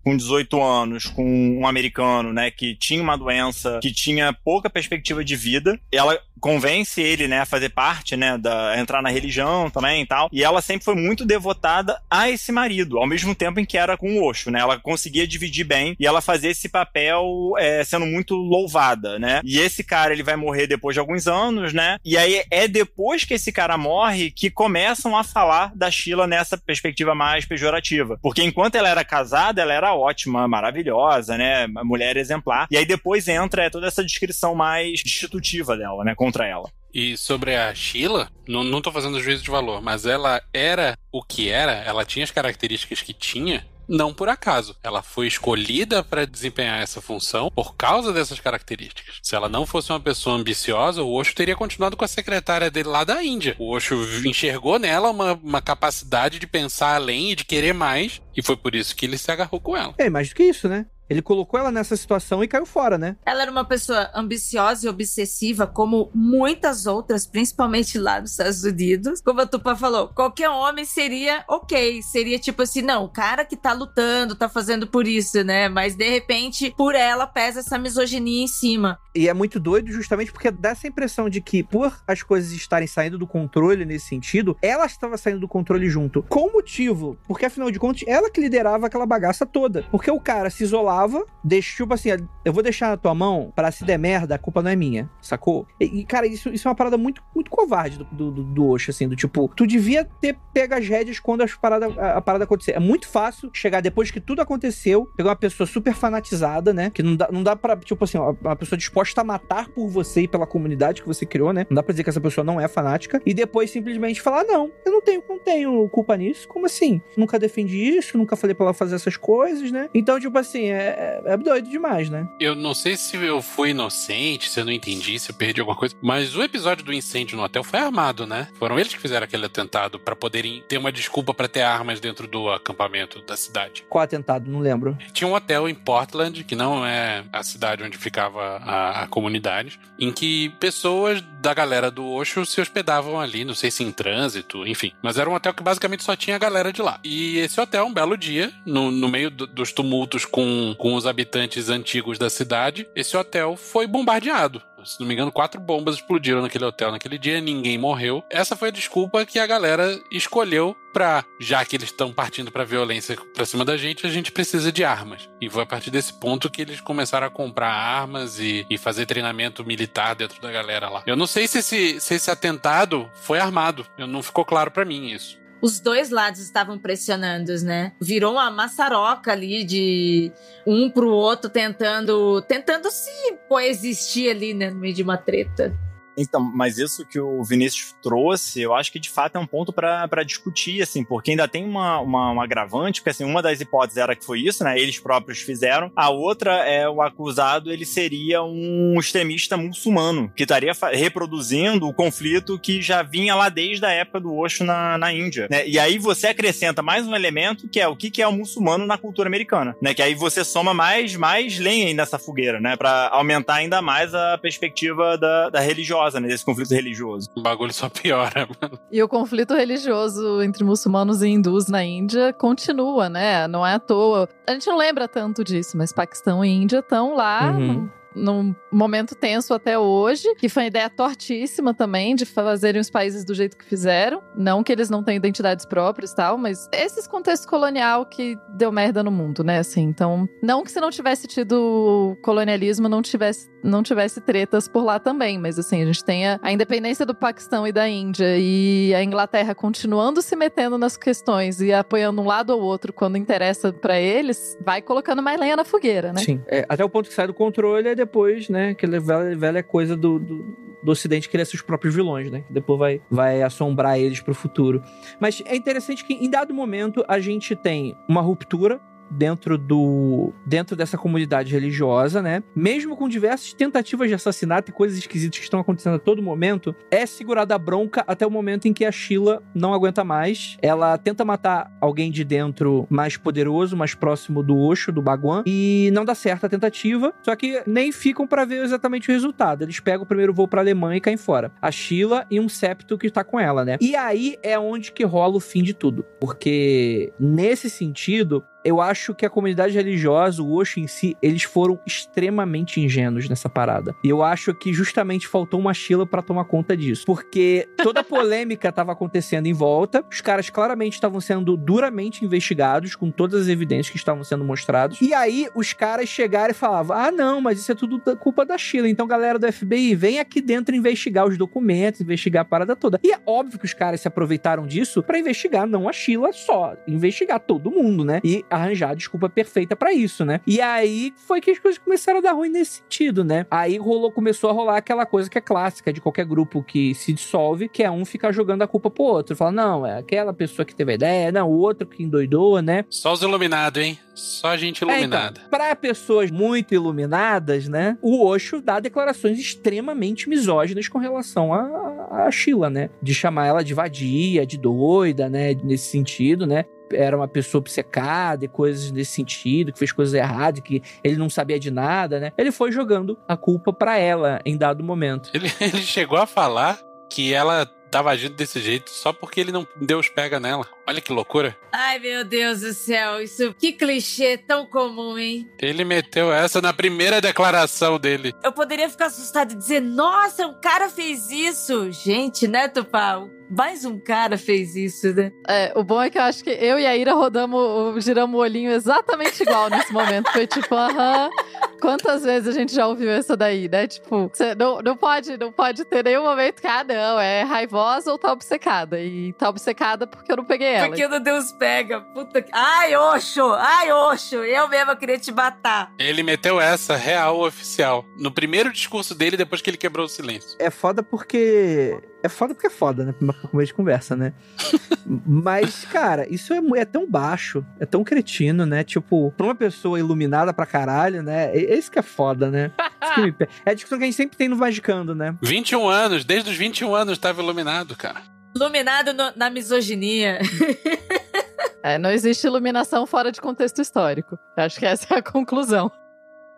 com 18 anos com um americano, né, que tinha uma doença, que tinha pouca perspectiva de vida. Ela convence ele, né, a fazer parte, né, da entrar na religião também e tal. E ela sempre foi muito devotada a esse marido, ao mesmo tempo em que era com o Osho, né? Ela conseguia dividir bem e ela fazia esse papel é, sendo muito louvada, né? E esse cara ele vai morrer depois de alguns anos, né? E aí é depois que esse cara morre que começam a falar da Sheila nessa perspectiva mais pejorativa, porque enquanto ela era casada, ela era ótima, maravilhosa, né? Mulher exemplar. E aí depois entra é, toda essa descrição mais destitutiva dela, né? Contra ela. E sobre a Sheila, não, não tô fazendo juízo de valor, mas ela era o que era, ela tinha as características que tinha, não por acaso. Ela foi escolhida para desempenhar essa função por causa dessas características. Se ela não fosse uma pessoa ambiciosa, o Osho teria continuado com a secretária dele lá da Índia. O Osho enxergou nela uma, uma capacidade de pensar além e de querer mais, e foi por isso que ele se agarrou com ela. É mais do que isso, né? Ele colocou ela nessa situação e caiu fora, né? Ela era uma pessoa ambiciosa e obsessiva, como muitas outras, principalmente lá nos Estados Unidos. Como a Tupa falou, qualquer homem seria ok. Seria tipo assim, não, o cara que tá lutando, tá fazendo por isso, né? Mas de repente, por ela pesa essa misoginia em cima. E é muito doido justamente porque dá essa impressão de que, por as coisas estarem saindo do controle nesse sentido, ela estava saindo do controle junto. Com motivo? Porque afinal de contas, ela que liderava aquela bagaça toda. Porque o cara se isolava, deixa, tipo assim, eu vou deixar na tua mão para se der merda, a culpa não é minha, sacou? E, e, cara, isso, isso é uma parada muito, muito covarde do, do, do Osho, assim, do tipo, tu devia ter pego as rédeas quando as parada, a, a parada acontecer. É muito fácil chegar depois que tudo aconteceu, pegar uma pessoa super fanatizada, né? Que não dá, não dá pra, tipo assim, uma pessoa disposta a matar por você e pela comunidade que você criou, né? Não dá pra dizer que essa pessoa não é fanática. E depois simplesmente falar, não, eu não tenho, não tenho culpa nisso. Como assim? Nunca defendi isso, nunca falei pra ela fazer essas coisas, né? Então, tipo assim, é, é, é doido demais, né? Eu não sei se eu fui inocente, se eu não entendi, se eu perdi alguma coisa, mas o episódio do incêndio no hotel foi armado, né? Foram eles que fizeram aquele atentado para poderem ter uma desculpa para ter armas dentro do acampamento da cidade. Qual atentado? Não lembro. Tinha um hotel em Portland, que não é a cidade onde ficava a, a comunidade, em que pessoas da galera do Osho se hospedavam ali, não sei se em trânsito, enfim. Mas era um hotel que basicamente só tinha a galera de lá. E esse hotel, um belo dia, no, no meio do, dos tumultos com, com os habitantes antigos da cidade, esse hotel foi bombardeado se não me engano, quatro bombas explodiram naquele hotel naquele dia, ninguém morreu. Essa foi a desculpa que a galera escolheu pra, já que eles estão partindo pra violência pra cima da gente, a gente precisa de armas. E foi a partir desse ponto que eles começaram a comprar armas e, e fazer treinamento militar dentro da galera lá. Eu não sei se esse, se esse atentado foi armado, não ficou claro para mim isso os dois lados estavam pressionando, né? Virou uma maçaroca ali de um pro outro tentando tentando se coexistir ali, né, no meio de uma treta. Então, mas isso que o Vinícius trouxe, eu acho que de fato é um ponto para discutir, assim, porque ainda tem uma, uma, uma, agravante, porque assim, uma das hipóteses era que foi isso, né? Eles próprios fizeram. A outra é o acusado, ele seria um extremista muçulmano, que estaria reproduzindo o conflito que já vinha lá desde a época do Osho na, na Índia. Né? E aí você acrescenta mais um elemento que é o que, que é o muçulmano na cultura americana, né? Que aí você soma mais, mais lenha nessa fogueira, né? Para aumentar ainda mais a perspectiva da, da religiosa religiosa, né? Desse conflito religioso. O bagulho só piora, mano. E o conflito religioso entre muçulmanos e hindus na Índia continua, né? Não é à toa. A gente não lembra tanto disso, mas Paquistão e Índia estão lá. Uhum num momento tenso até hoje, que foi uma ideia tortíssima também de fazerem os países do jeito que fizeram. Não que eles não tenham identidades próprias e tal, mas esses contexto colonial que deu merda no mundo, né? Assim, então, não que se não tivesse tido colonialismo, não tivesse, não tivesse tretas por lá também, mas assim, a gente tem a, a independência do Paquistão e da Índia e a Inglaterra continuando se metendo nas questões e apoiando um lado ou outro quando interessa para eles, vai colocando mais lenha na fogueira, né? Sim. É, até o ponto que sai do controle é depois, né, aquela velha, velha coisa do, do, do Ocidente querer seus próprios vilões, né? Que depois vai, vai assombrar eles pro futuro. Mas é interessante que, em dado momento, a gente tem uma ruptura dentro do dentro dessa comunidade religiosa, né? Mesmo com diversas tentativas de assassinato e coisas esquisitas que estão acontecendo a todo momento, é segurada a bronca até o momento em que a Sheila não aguenta mais. Ela tenta matar alguém de dentro mais poderoso, mais próximo do Osho, do Baguan, e não dá certo a tentativa. Só que nem ficam para ver exatamente o resultado. Eles pegam o primeiro voo para Alemanha e caem fora. A Sheila e um septo que tá com ela, né? E aí é onde que rola o fim de tudo, porque nesse sentido eu acho que a comunidade religiosa, o Osho em si, eles foram extremamente ingênuos nessa parada. E eu acho que justamente faltou uma Sheila para tomar conta disso. Porque toda a polêmica estava acontecendo em volta, os caras claramente estavam sendo duramente investigados, com todas as evidências que estavam sendo mostradas. E aí os caras chegaram e falavam: ah, não, mas isso é tudo culpa da Sheila. Então, galera do FBI, vem aqui dentro investigar os documentos, investigar a parada toda. E é óbvio que os caras se aproveitaram disso para investigar não a Sheila só, investigar todo mundo, né? E arranjar a desculpa perfeita para isso, né? E aí foi que as coisas começaram a dar ruim nesse sentido, né? Aí rolou, começou a rolar aquela coisa que é clássica de qualquer grupo que se dissolve, que é um ficar jogando a culpa pro outro. Fala, não, é aquela pessoa que teve a ideia, não, o outro que endoidou, né? Só os iluminados, hein? Só gente iluminada. É, então, pra pessoas muito iluminadas, né? O Osho dá declarações extremamente misóginas com relação a, a Sheila, né? De chamar ela de vadia, de doida, né? Nesse sentido, né? Era uma pessoa obcecada e coisas nesse sentido, que fez coisas erradas, que ele não sabia de nada, né? Ele foi jogando a culpa para ela em dado momento. Ele, ele chegou a falar que ela tava agindo desse jeito só porque ele não deu os pega nela. Olha que loucura. Ai, meu Deus do céu, isso que clichê tão comum, hein? Ele meteu essa na primeira declaração dele. Eu poderia ficar assustado e dizer: Nossa, um cara fez isso! Gente, né, Tupá? Mais um cara fez isso, né? É, o bom é que eu acho que eu e a Ira rodamos, giramos o olhinho exatamente igual nesse momento. Foi tipo, aham. Quantas vezes a gente já ouviu essa daí, né? Tipo, você não, não pode, não pode ter nenhum momento que, ah, não, é raivosa ou tá obcecada. E tá obcecada porque eu não peguei ela. Porque o Deus pega. Puta que. Ai, Oxo! Ai, Oxo! Eu mesma queria te matar. Ele meteu essa real oficial. No primeiro discurso dele, depois que ele quebrou o silêncio. É foda porque. É foda porque é foda, né? Pra começo de conversa, né? Mas, cara, isso é, é, tão baixo, é tão cretino, né? Tipo, pra uma pessoa iluminada pra caralho, né? É isso que é foda, né? É a discussão que a gente sempre tem no Magicando, né? 21 anos, desde os 21 anos tava iluminado, cara. Iluminado no, na misoginia. É, não existe iluminação fora de contexto histórico. Acho que essa é a conclusão.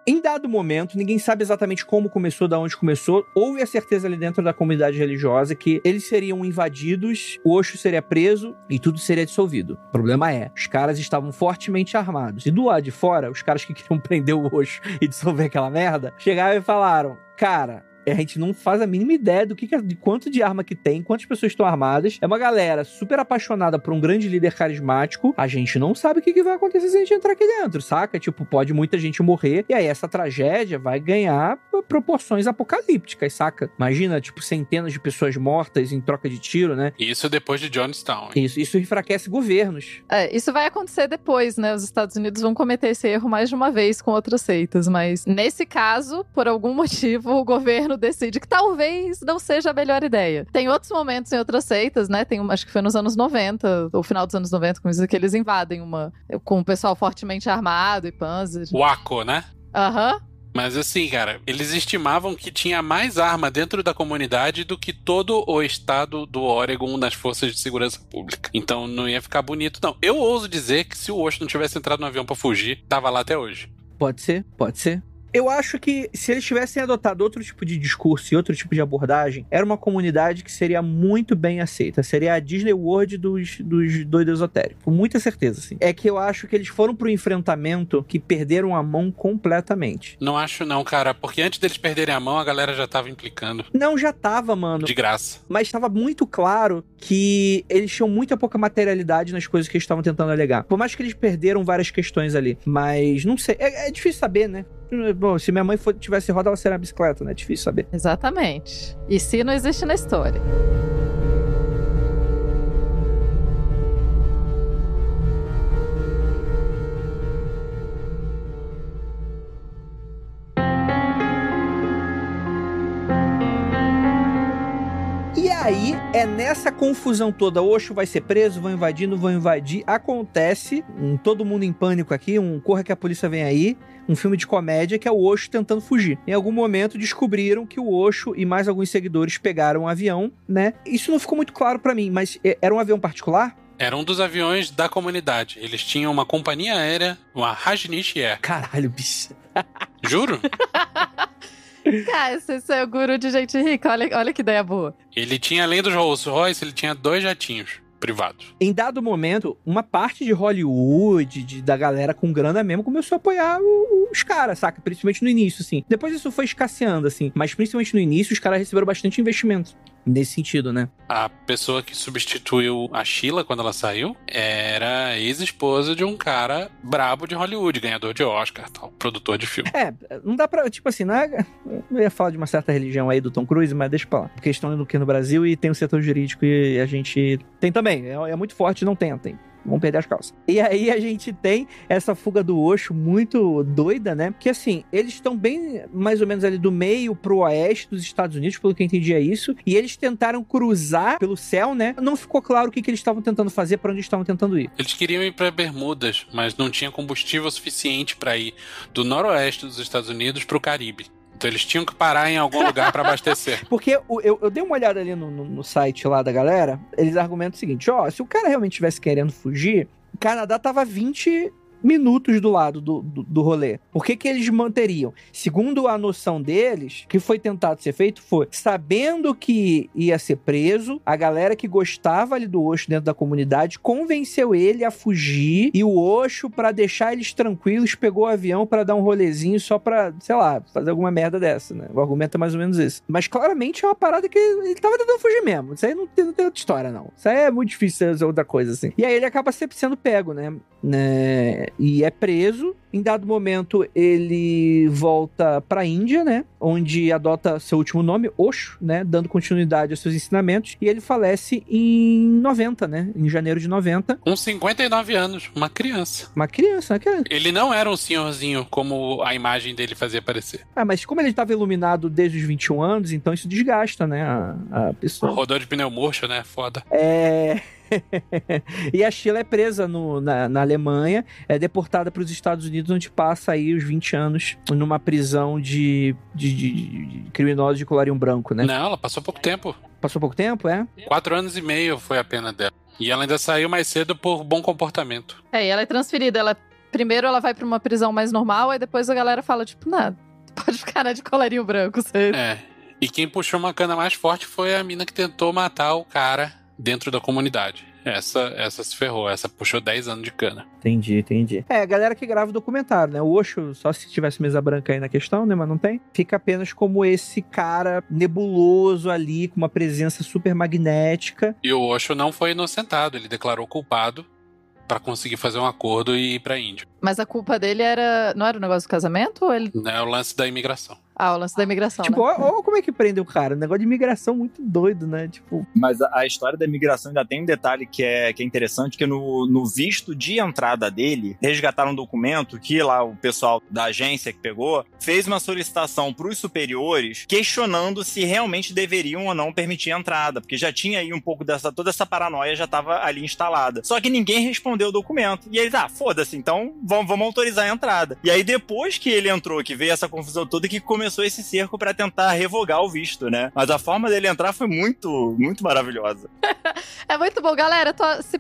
Em dado momento, ninguém sabe exatamente como começou, da onde começou. Houve a certeza ali dentro da comunidade religiosa que eles seriam invadidos, o Osho seria preso e tudo seria dissolvido. O problema é, os caras estavam fortemente armados. E do lado de fora, os caras que queriam prender o Osho e dissolver aquela merda, chegaram e falaram: Cara, a gente não faz a mínima ideia do que, de quanto de arma que tem, quantas pessoas estão armadas. É uma galera super apaixonada por um grande líder carismático. A gente não sabe o que, que vai acontecer se a gente entrar aqui dentro, saca? Tipo, pode muita gente morrer. E aí essa tragédia vai ganhar proporções apocalípticas, saca? Imagina, tipo, centenas de pessoas mortas em troca de tiro, né? Isso depois de Johnstown. Hein? Isso, isso enfraquece governos. É, isso vai acontecer depois, né? Os Estados Unidos vão cometer esse erro mais de uma vez com outras seitas, mas nesse caso, por algum motivo, o governo decide que talvez não seja a melhor ideia. Tem outros momentos em outras seitas, né? Tem uma, acho que foi nos anos 90, ou final dos anos 90, como isso, que eles invadem uma com o pessoal fortemente armado e panzer. Waco, né? Aham. Uhum. Mas assim, cara, eles estimavam que tinha mais arma dentro da comunidade do que todo o estado do Oregon nas forças de segurança pública. Então não ia ficar bonito, não. Eu ouso dizer que se o Osho não tivesse entrado no avião para fugir, tava lá até hoje. Pode ser, pode ser. Eu acho que se eles tivessem adotado outro tipo de discurso e outro tipo de abordagem, era uma comunidade que seria muito bem aceita. Seria a Disney World dos, dos doidos esotéricos. Com muita certeza, sim. É que eu acho que eles foram pro enfrentamento que perderam a mão completamente. Não acho não, cara. Porque antes deles perderem a mão, a galera já tava implicando. Não, já tava, mano. De graça. Mas tava muito claro que eles tinham muita pouca materialidade nas coisas que eles estavam tentando alegar. Por mais que eles perderam várias questões ali. Mas não sei. É, é difícil saber, né? Bom, se minha mãe tivesse roda, ela seria bicicleta, né? Difícil saber. Exatamente. E se não existe na história. Aí, é nessa confusão toda, Oxo vai ser preso, vão invadir, não vão invadir. Acontece, um, todo mundo em pânico aqui, um corra que a polícia vem aí um filme de comédia que é o Osho tentando fugir. Em algum momento descobriram que o Osho e mais alguns seguidores pegaram um avião, né? Isso não ficou muito claro para mim, mas é, era um avião particular? Era um dos aviões da comunidade. Eles tinham uma companhia aérea, uma Rajnish Air. Caralho, bicho. Juro? Cara, esse é o guru de gente rica. Olha, olha que ideia boa. Ele tinha, além dos Rolls Royce, ele tinha dois jatinhos privados. Em dado momento, uma parte de Hollywood, de, da galera com grana mesmo, começou a apoiar o, os caras, saca? Principalmente no início, assim. Depois isso foi escasseando, assim. Mas principalmente no início, os caras receberam bastante investimento nesse sentido, né? A pessoa que substituiu a Sheila quando ela saiu era ex-esposa de um cara brabo de Hollywood, ganhador de Oscar, tal, produtor de filme. É, não dá pra, tipo assim, não é, eu ia falar de uma certa religião aí do Tom Cruise, mas deixa pra lá. Porque estão no que no Brasil e tem o setor jurídico e a gente tem também. É, é muito forte, não tem, tem vão perder as calças. E aí a gente tem essa fuga do Osho muito doida, né? Que assim, eles estão bem mais ou menos ali do meio pro oeste dos Estados Unidos, pelo que eu entendi é isso. E eles tentaram cruzar pelo céu, né? Não ficou claro o que, que eles estavam tentando fazer, para onde estavam tentando ir. Eles queriam ir para Bermudas, mas não tinha combustível suficiente para ir do noroeste dos Estados Unidos para o Caribe. Então eles tinham que parar em algum lugar para abastecer. Porque eu, eu, dei uma olhada ali no, no, no, site lá da galera, eles argumentam o seguinte: ó, se o cara realmente estivesse querendo fugir, O Canadá tava 20 minutos do lado do, do, do rolê. Por que, que eles manteriam? Segundo a noção deles, o que foi tentado ser feito foi, sabendo que ia ser preso, a galera que gostava ali do Osho dentro da comunidade convenceu ele a fugir e o Osho, para deixar eles tranquilos, pegou o avião para dar um rolezinho só pra, sei lá, fazer alguma merda dessa, né? O argumento é mais ou menos esse. Mas claramente é uma parada que ele tava tentando fugir mesmo. Isso aí não tem, não tem outra história, não. Isso aí é muito difícil ser outra coisa, assim. E aí ele acaba sempre sendo pego, né? né? E é preso. Em dado momento, ele volta pra Índia, né? Onde adota seu último nome, Osho, né? Dando continuidade aos seus ensinamentos. E ele falece em 90, né? Em janeiro de 90. Com 59 anos, uma criança. Uma criança, né? Ele não era um senhorzinho como a imagem dele fazia parecer. Ah, mas como ele estava iluminado desde os 21 anos, então isso desgasta, né? A, a pessoa. Rodou de pneu murcho, né? Foda. É. e a Sheila é presa no- na, na Alemanha, é deportada para os Estados Unidos, onde passa aí os 20 anos numa prisão de, de, de- de criminosos de colarinho branco, né? Não, ela passou pouco tempo. Passou pouco tempo, é? Quatro anos e meio foi a pena dela. E ela ainda saiu mais cedo por bom comportamento. É, e ela é transferida. Ela, primeiro ela vai pra uma prisão mais normal, aí depois a galera fala, tipo, nada, pode ficar né, de colarinho branco. Você... É. E quem puxou uma cana mais forte foi a mina que tentou matar o cara dentro da comunidade. Essa, essa se ferrou, essa puxou 10 anos de cana. Entendi, entendi. É, a galera que grava o documentário, né? O Osho, só se tivesse mesa branca aí na questão, né? Mas não tem. Fica apenas como esse cara nebuloso ali, com uma presença super magnética. E o Osho não foi inocentado, ele declarou culpado pra conseguir fazer um acordo e ir pra Índia. Mas a culpa dele era. Não era o negócio do casamento? Ou ele. É o lance da imigração. Ah, o lance da imigração. Tipo, né? ó, ó como é que prende o cara. Um negócio de imigração muito doido, né? Tipo, Mas a, a história da imigração ainda tem um detalhe que é, que é interessante, que no, no visto de entrada dele, resgataram um documento que lá o pessoal da agência que pegou fez uma solicitação para os superiores questionando se realmente deveriam ou não permitir a entrada, porque já tinha aí um pouco dessa, toda essa paranoia já estava ali instalada. Só que ninguém respondeu o documento. E eles, ah, foda-se, então vamos, vamos autorizar a entrada. E aí depois que ele entrou, que veio essa confusão toda, que começou esse cerco para tentar revogar o visto, né? Mas a forma dele entrar foi muito, muito maravilhosa. É muito bom, galera. Tô... Se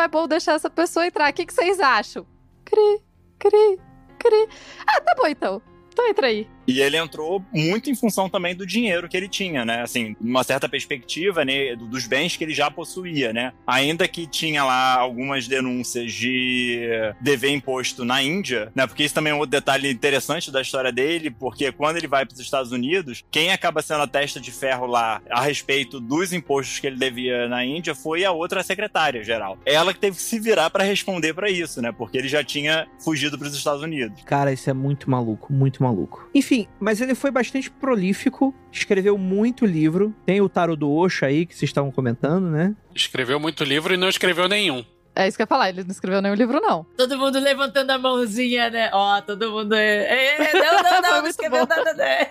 é bom deixar essa pessoa entrar. O que, que vocês acham? Cri, cri, cri. Ah, tá bom então. Então entra aí. E ele entrou muito em função também do dinheiro que ele tinha, né? Assim, uma certa perspectiva, né, do- dos bens que ele já possuía, né? Ainda que tinha lá algumas denúncias de dever imposto na Índia, né? Porque isso também é um outro detalhe interessante da história dele, porque quando ele vai para os Estados Unidos, quem acaba sendo a testa de ferro lá a respeito dos impostos que ele devia na Índia foi a outra secretária geral. Ela que teve que se virar para responder para isso, né? Porque ele já tinha fugido para os Estados Unidos. cara, isso é muito maluco, muito maluco. Enfim, mas ele foi bastante prolífico, escreveu muito livro. Tem o Tarot do Osho aí, que vocês estavam comentando, né? Escreveu muito livro e não escreveu nenhum. É isso que eu ia falar. Ele não escreveu nenhum livro, não. Todo mundo levantando a mãozinha, né? Ó, todo mundo. É, é, não, não, não, não muito escreveu bom. nada, né?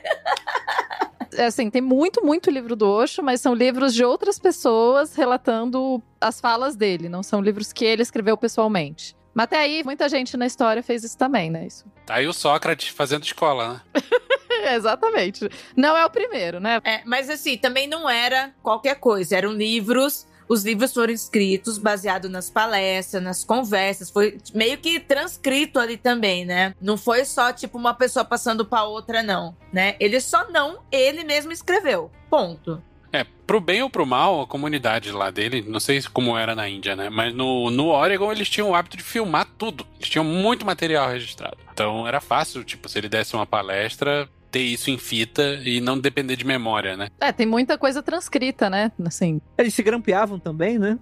É, assim, tem muito, muito livro do Osho, mas são livros de outras pessoas relatando as falas dele. Não são livros que ele escreveu pessoalmente. Mas até aí, muita gente na história fez isso também, né? Isso. Tá aí o Sócrates fazendo escola, né? Exatamente. Não é o primeiro, né? É, mas assim, também não era qualquer coisa, eram livros. Os livros foram escritos baseado nas palestras, nas conversas, foi meio que transcrito ali também, né? Não foi só tipo uma pessoa passando pra outra, não, né? Ele só não, ele mesmo escreveu. Ponto. É, pro bem ou pro mal, a comunidade lá dele, não sei como era na Índia, né? Mas no, no Oregon eles tinham o hábito de filmar tudo. Eles tinham muito material registrado. Então era fácil, tipo, se ele desse uma palestra, ter isso em fita e não depender de memória, né? É, tem muita coisa transcrita, né? Assim. Eles se grampeavam também, né?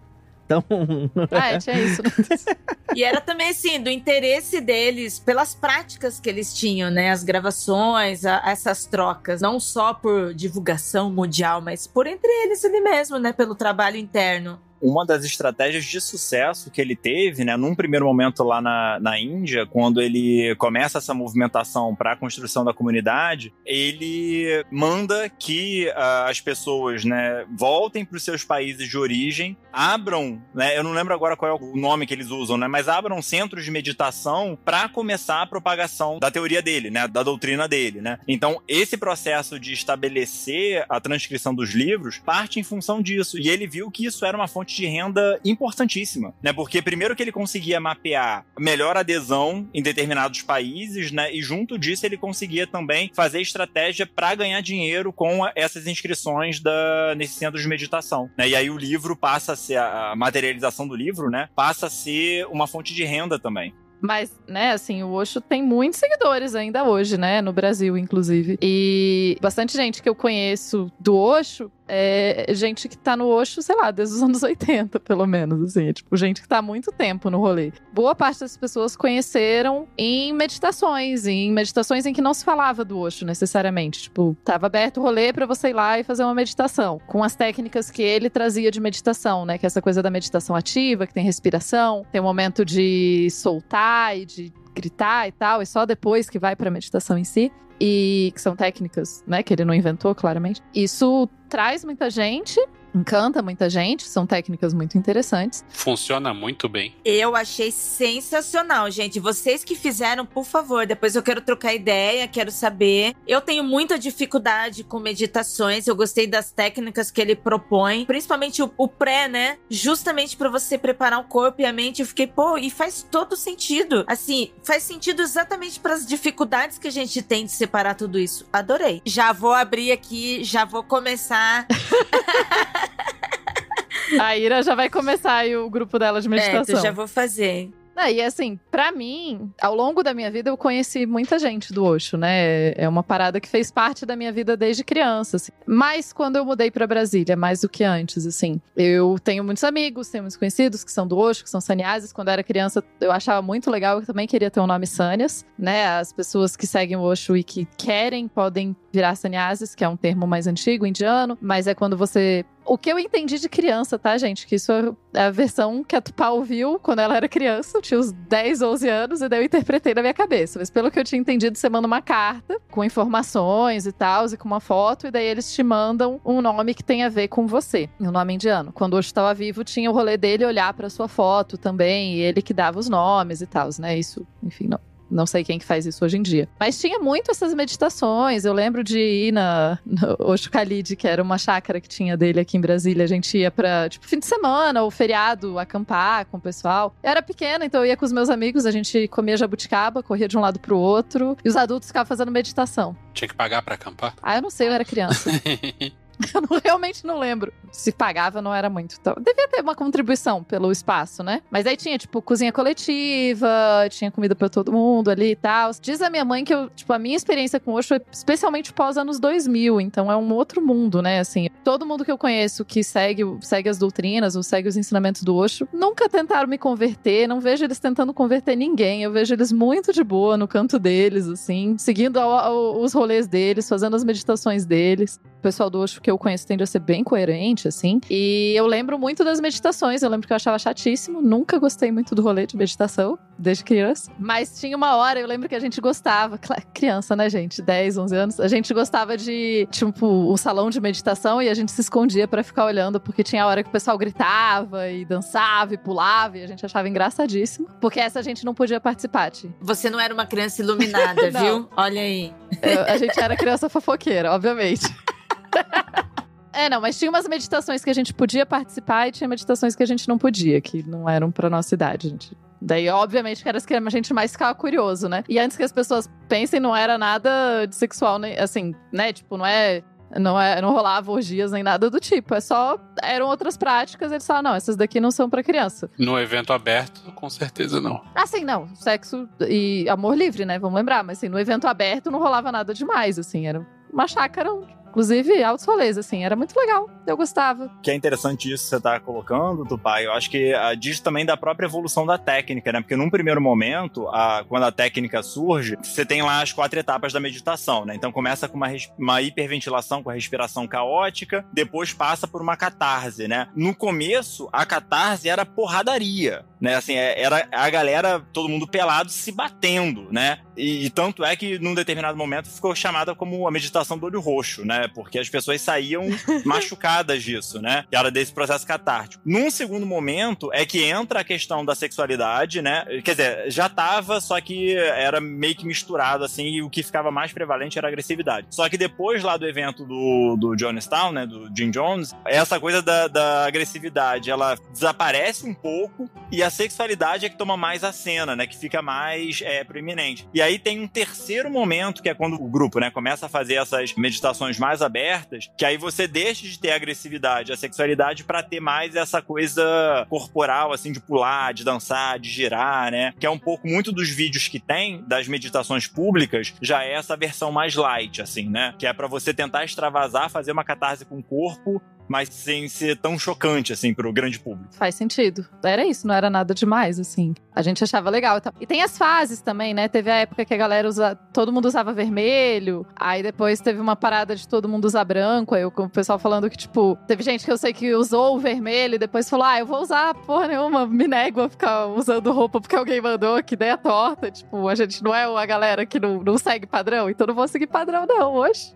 Então. Ah, é, tinha isso. E era também assim, do interesse deles pelas práticas que eles tinham, né? As gravações, a- essas trocas, não só por divulgação mundial, mas por entre eles ali mesmo, né? Pelo trabalho interno. Uma das estratégias de sucesso que ele teve, né, num primeiro momento lá na, na Índia, quando ele começa essa movimentação para a construção da comunidade, ele manda que ah, as pessoas, né, voltem para os seus países de origem, abram, né, eu não lembro agora qual é o nome que eles usam, né, mas abram centros de meditação para começar a propagação da teoria dele, né, da doutrina dele, né. Então, esse processo de estabelecer a transcrição dos livros parte em função disso, e ele viu que isso era uma fonte fonte de renda importantíssima, né? Porque primeiro que ele conseguia mapear melhor adesão em determinados países, né? E junto disso ele conseguia também fazer estratégia para ganhar dinheiro com essas inscrições da, nesse centro de meditação, né? E aí o livro passa a ser a materialização do livro, né? Passa a ser uma fonte de renda também. Mas, né, assim, o Osho tem muitos seguidores ainda hoje, né? No Brasil, inclusive. E bastante gente que eu conheço do Osho é gente que tá no Osho, sei lá, desde os anos 80, pelo menos, assim. É, tipo, gente que tá há muito tempo no rolê. Boa parte das pessoas conheceram em meditações, em meditações em que não se falava do Osho necessariamente. Tipo, tava aberto o rolê para você ir lá e fazer uma meditação, com as técnicas que ele trazia de meditação, né? Que é essa coisa da meditação ativa, que tem respiração, tem o um momento de soltar e de gritar e tal, e só depois que vai para a meditação em si e que são técnicas, né, que ele não inventou, claramente. Isso traz muita gente encanta muita gente, são técnicas muito interessantes. Funciona muito bem. Eu achei sensacional, gente. Vocês que fizeram, por favor, depois eu quero trocar ideia, quero saber. Eu tenho muita dificuldade com meditações, eu gostei das técnicas que ele propõe, principalmente o, o pré, né? Justamente para você preparar o corpo e a mente. Eu fiquei, pô, e faz todo sentido. Assim, faz sentido exatamente para as dificuldades que a gente tem de separar tudo isso. Adorei. Já vou abrir aqui, já vou começar. A Ira já vai começar aí o grupo dela de meditação. É, eu já vou fazer. Ah, e assim, para mim, ao longo da minha vida, eu conheci muita gente do Osho, né? É uma parada que fez parte da minha vida desde criança. Assim. Mas quando eu mudei para Brasília, mais do que antes, assim, eu tenho muitos amigos, tenho muitos conhecidos que são do Osho, que são sannyasis. Quando eu era criança, eu achava muito legal, eu também queria ter o um nome Sanyas, né? As pessoas que seguem o Osho e que querem podem virar sannyasis, que é um termo mais antigo, indiano, mas é quando você o que eu entendi de criança, tá, gente? Que isso é a versão que a Tupá ouviu quando ela era criança. Eu tinha uns 10, 11 anos e daí eu interpretei na minha cabeça. Mas pelo que eu tinha entendido, você manda uma carta com informações e tal, e com uma foto, e daí eles te mandam um nome que tem a ver com você. Um nome indiano. Quando o estava vivo, tinha o rolê dele olhar para sua foto também, e ele que dava os nomes e tal, né? Isso, enfim, não, não sei quem que faz isso hoje em dia. Mas tinha muito essas meditações. Eu lembro de ir na Khalid, que era uma chácara que tinha dele aqui em Brasília. A gente ia pra, tipo, fim de semana ou feriado, acampar com o pessoal. Eu era pequena, então eu ia com os meus amigos, a gente comia jabuticaba, corria de um lado pro outro. E os adultos ficavam fazendo meditação. Tinha que pagar para acampar? Ah, eu não sei, eu era criança. Eu não, realmente não lembro. Se pagava, não era muito. Então, devia ter uma contribuição pelo espaço, né? Mas aí tinha, tipo, cozinha coletiva, tinha comida para todo mundo ali e tal. Diz a minha mãe que eu, tipo, a minha experiência com o Osho é especialmente pós anos 2000, então é um outro mundo, né? Assim, todo mundo que eu conheço que segue, segue as doutrinas ou segue os ensinamentos do Osho, nunca tentaram me converter, não vejo eles tentando converter ninguém. Eu vejo eles muito de boa no canto deles, assim, seguindo os rolês deles, fazendo as meditações deles. O pessoal do Osho que eu conheço tende a ser bem coerente, assim. E eu lembro muito das meditações. Eu lembro que eu achava chatíssimo. Nunca gostei muito do rolê de meditação, desde criança. Mas tinha uma hora, eu lembro que a gente gostava. Criança, né, gente? 10, 11 anos. A gente gostava de, tipo, um salão de meditação e a gente se escondia para ficar olhando, porque tinha a hora que o pessoal gritava e dançava e pulava e a gente achava engraçadíssimo. Porque essa a gente não podia participar, Ti. Você não era uma criança iluminada, viu? Olha aí. Eu, a gente era criança fofoqueira, obviamente. É, não, mas tinha umas meditações que a gente podia participar e tinha meditações que a gente não podia, que não eram pra nossa idade, gente. Daí, obviamente, que era as que a gente mais ficava curioso, né? E antes que as pessoas pensem, não era nada de sexual, né? assim, né? Tipo, não é não, é, não rolava orgias nem nada do tipo. É só. Eram outras práticas. Eles falaram, não, essas daqui não são para criança. No evento aberto, com certeza não. Assim, não. Sexo e amor livre, né? Vamos lembrar. Mas assim, no evento aberto não rolava nada demais, assim. Era uma chácara Inclusive, altos rolês, assim, era muito legal. Eu gostava. Que é interessante isso que você tá colocando, Tupai. Eu acho que uh, diz também da própria evolução da técnica, né? Porque num primeiro momento, uh, quando a técnica surge, você tem lá as quatro etapas da meditação, né? Então começa com uma, uma hiperventilação, com a respiração caótica, depois passa por uma catarse, né? No começo, a catarse era porradaria, né? Assim, é, era a galera, todo mundo pelado, se batendo, né? E, e, tanto é que num determinado momento ficou chamada como a meditação do olho roxo, né? Porque as pessoas saíam machucadas disso, né? Que era desse processo catártico. Num segundo momento é que entra a questão da sexualidade, né? Quer dizer, já tava, só que era meio que misturado, assim, e o que ficava mais prevalente era a agressividade. Só que depois lá do evento do, do Jonestown, né? Do Jim Jones, essa coisa da, da agressividade, ela desaparece um pouco e a sexualidade é que toma mais a cena, né? Que fica mais é, proeminente. E aí tem um terceiro momento, que é quando o grupo, né, começa a fazer essas meditações mais abertas, que aí você deixa de ter a agressividade, a sexualidade para ter mais essa coisa corporal, assim, de pular, de dançar, de girar, né? Que é um pouco muito dos vídeos que tem das meditações públicas, já é essa versão mais light, assim, né? Que é para você tentar extravasar, fazer uma catarse com o corpo mas sem ser tão chocante, assim, pro grande público. Faz sentido. Era isso, não era nada demais, assim. A gente achava legal e tal. E tem as fases também, né? Teve a época que a galera usa. Todo mundo usava vermelho. Aí depois teve uma parada de todo mundo usar branco. Aí o pessoal falando que, tipo, teve gente que eu sei que usou o vermelho e depois falou: ah, eu vou usar porra nenhuma, me nego a ficar usando roupa porque alguém mandou, que ideia torta. Tipo, a gente não é a galera que não, não segue padrão, então não vou seguir padrão, não, hoje.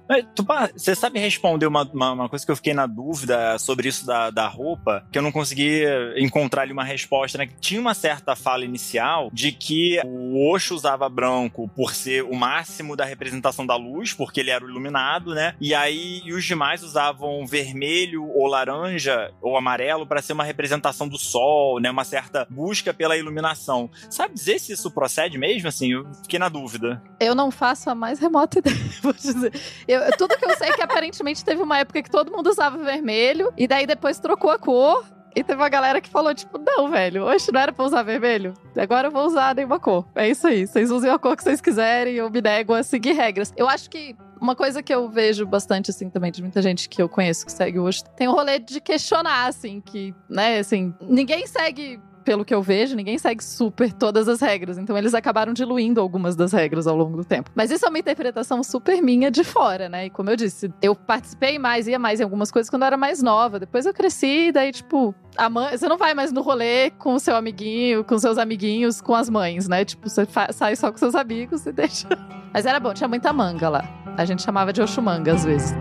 Você sabe responder uma, uma, uma coisa que eu fiquei na dúvida? Dúvida sobre isso da, da roupa, que eu não consegui encontrar ali uma resposta, né? Tinha uma certa fala inicial de que o Osho usava branco por ser o máximo da representação da luz, porque ele era o iluminado, né? E aí e os demais usavam vermelho ou laranja ou amarelo para ser uma representação do sol, né? Uma certa busca pela iluminação. Sabe dizer se isso procede mesmo? Assim, eu fiquei na dúvida. Eu não faço a mais remota ideia, vou dizer. Eu, tudo que eu sei é que aparentemente teve uma época que todo mundo usava vermelho vermelho, e daí depois trocou a cor. E teve uma galera que falou, tipo, não, velho, hoje não era pra usar vermelho. Agora eu vou usar nenhuma cor. É isso aí. Vocês usem a cor que vocês quiserem, eu me nego a seguir regras. Eu acho que uma coisa que eu vejo bastante, assim, também, de muita gente que eu conheço que segue hoje, tem o rolê de questionar, assim, que, né, assim, ninguém segue pelo que eu vejo, ninguém segue super todas as regras. Então eles acabaram diluindo algumas das regras ao longo do tempo. Mas isso é uma interpretação super minha de fora, né? E como eu disse, eu participei mais, ia mais em algumas coisas quando eu era mais nova. Depois eu cresci, daí, tipo, a mãe, você não vai mais no rolê com o seu amiguinho, com seus amiguinhos, com as mães, né? Tipo, você sai só com seus amigos e deixa. Mas era bom, tinha muita manga lá. A gente chamava de Oxumanga às vezes.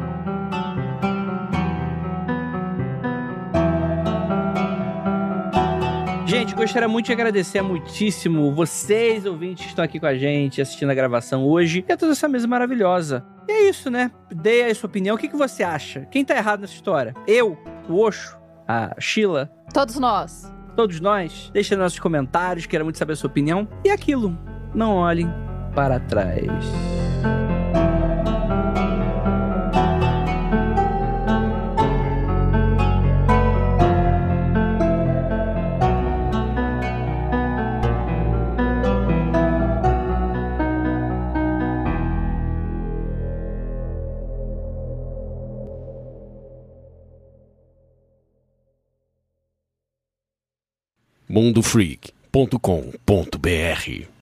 Gente, gostaria muito de agradecer muitíssimo vocês, ouvintes, que estão aqui com a gente, assistindo a gravação hoje, e a toda essa mesa maravilhosa. E é isso, né? Dê aí a sua opinião. O que, que você acha? Quem tá errado nessa história? Eu? O Osho? A Sheila? Todos nós. Todos nós? Deixe nos nossos comentários, quero muito saber a sua opinião. E aquilo, não olhem para trás. mundofreak.com.br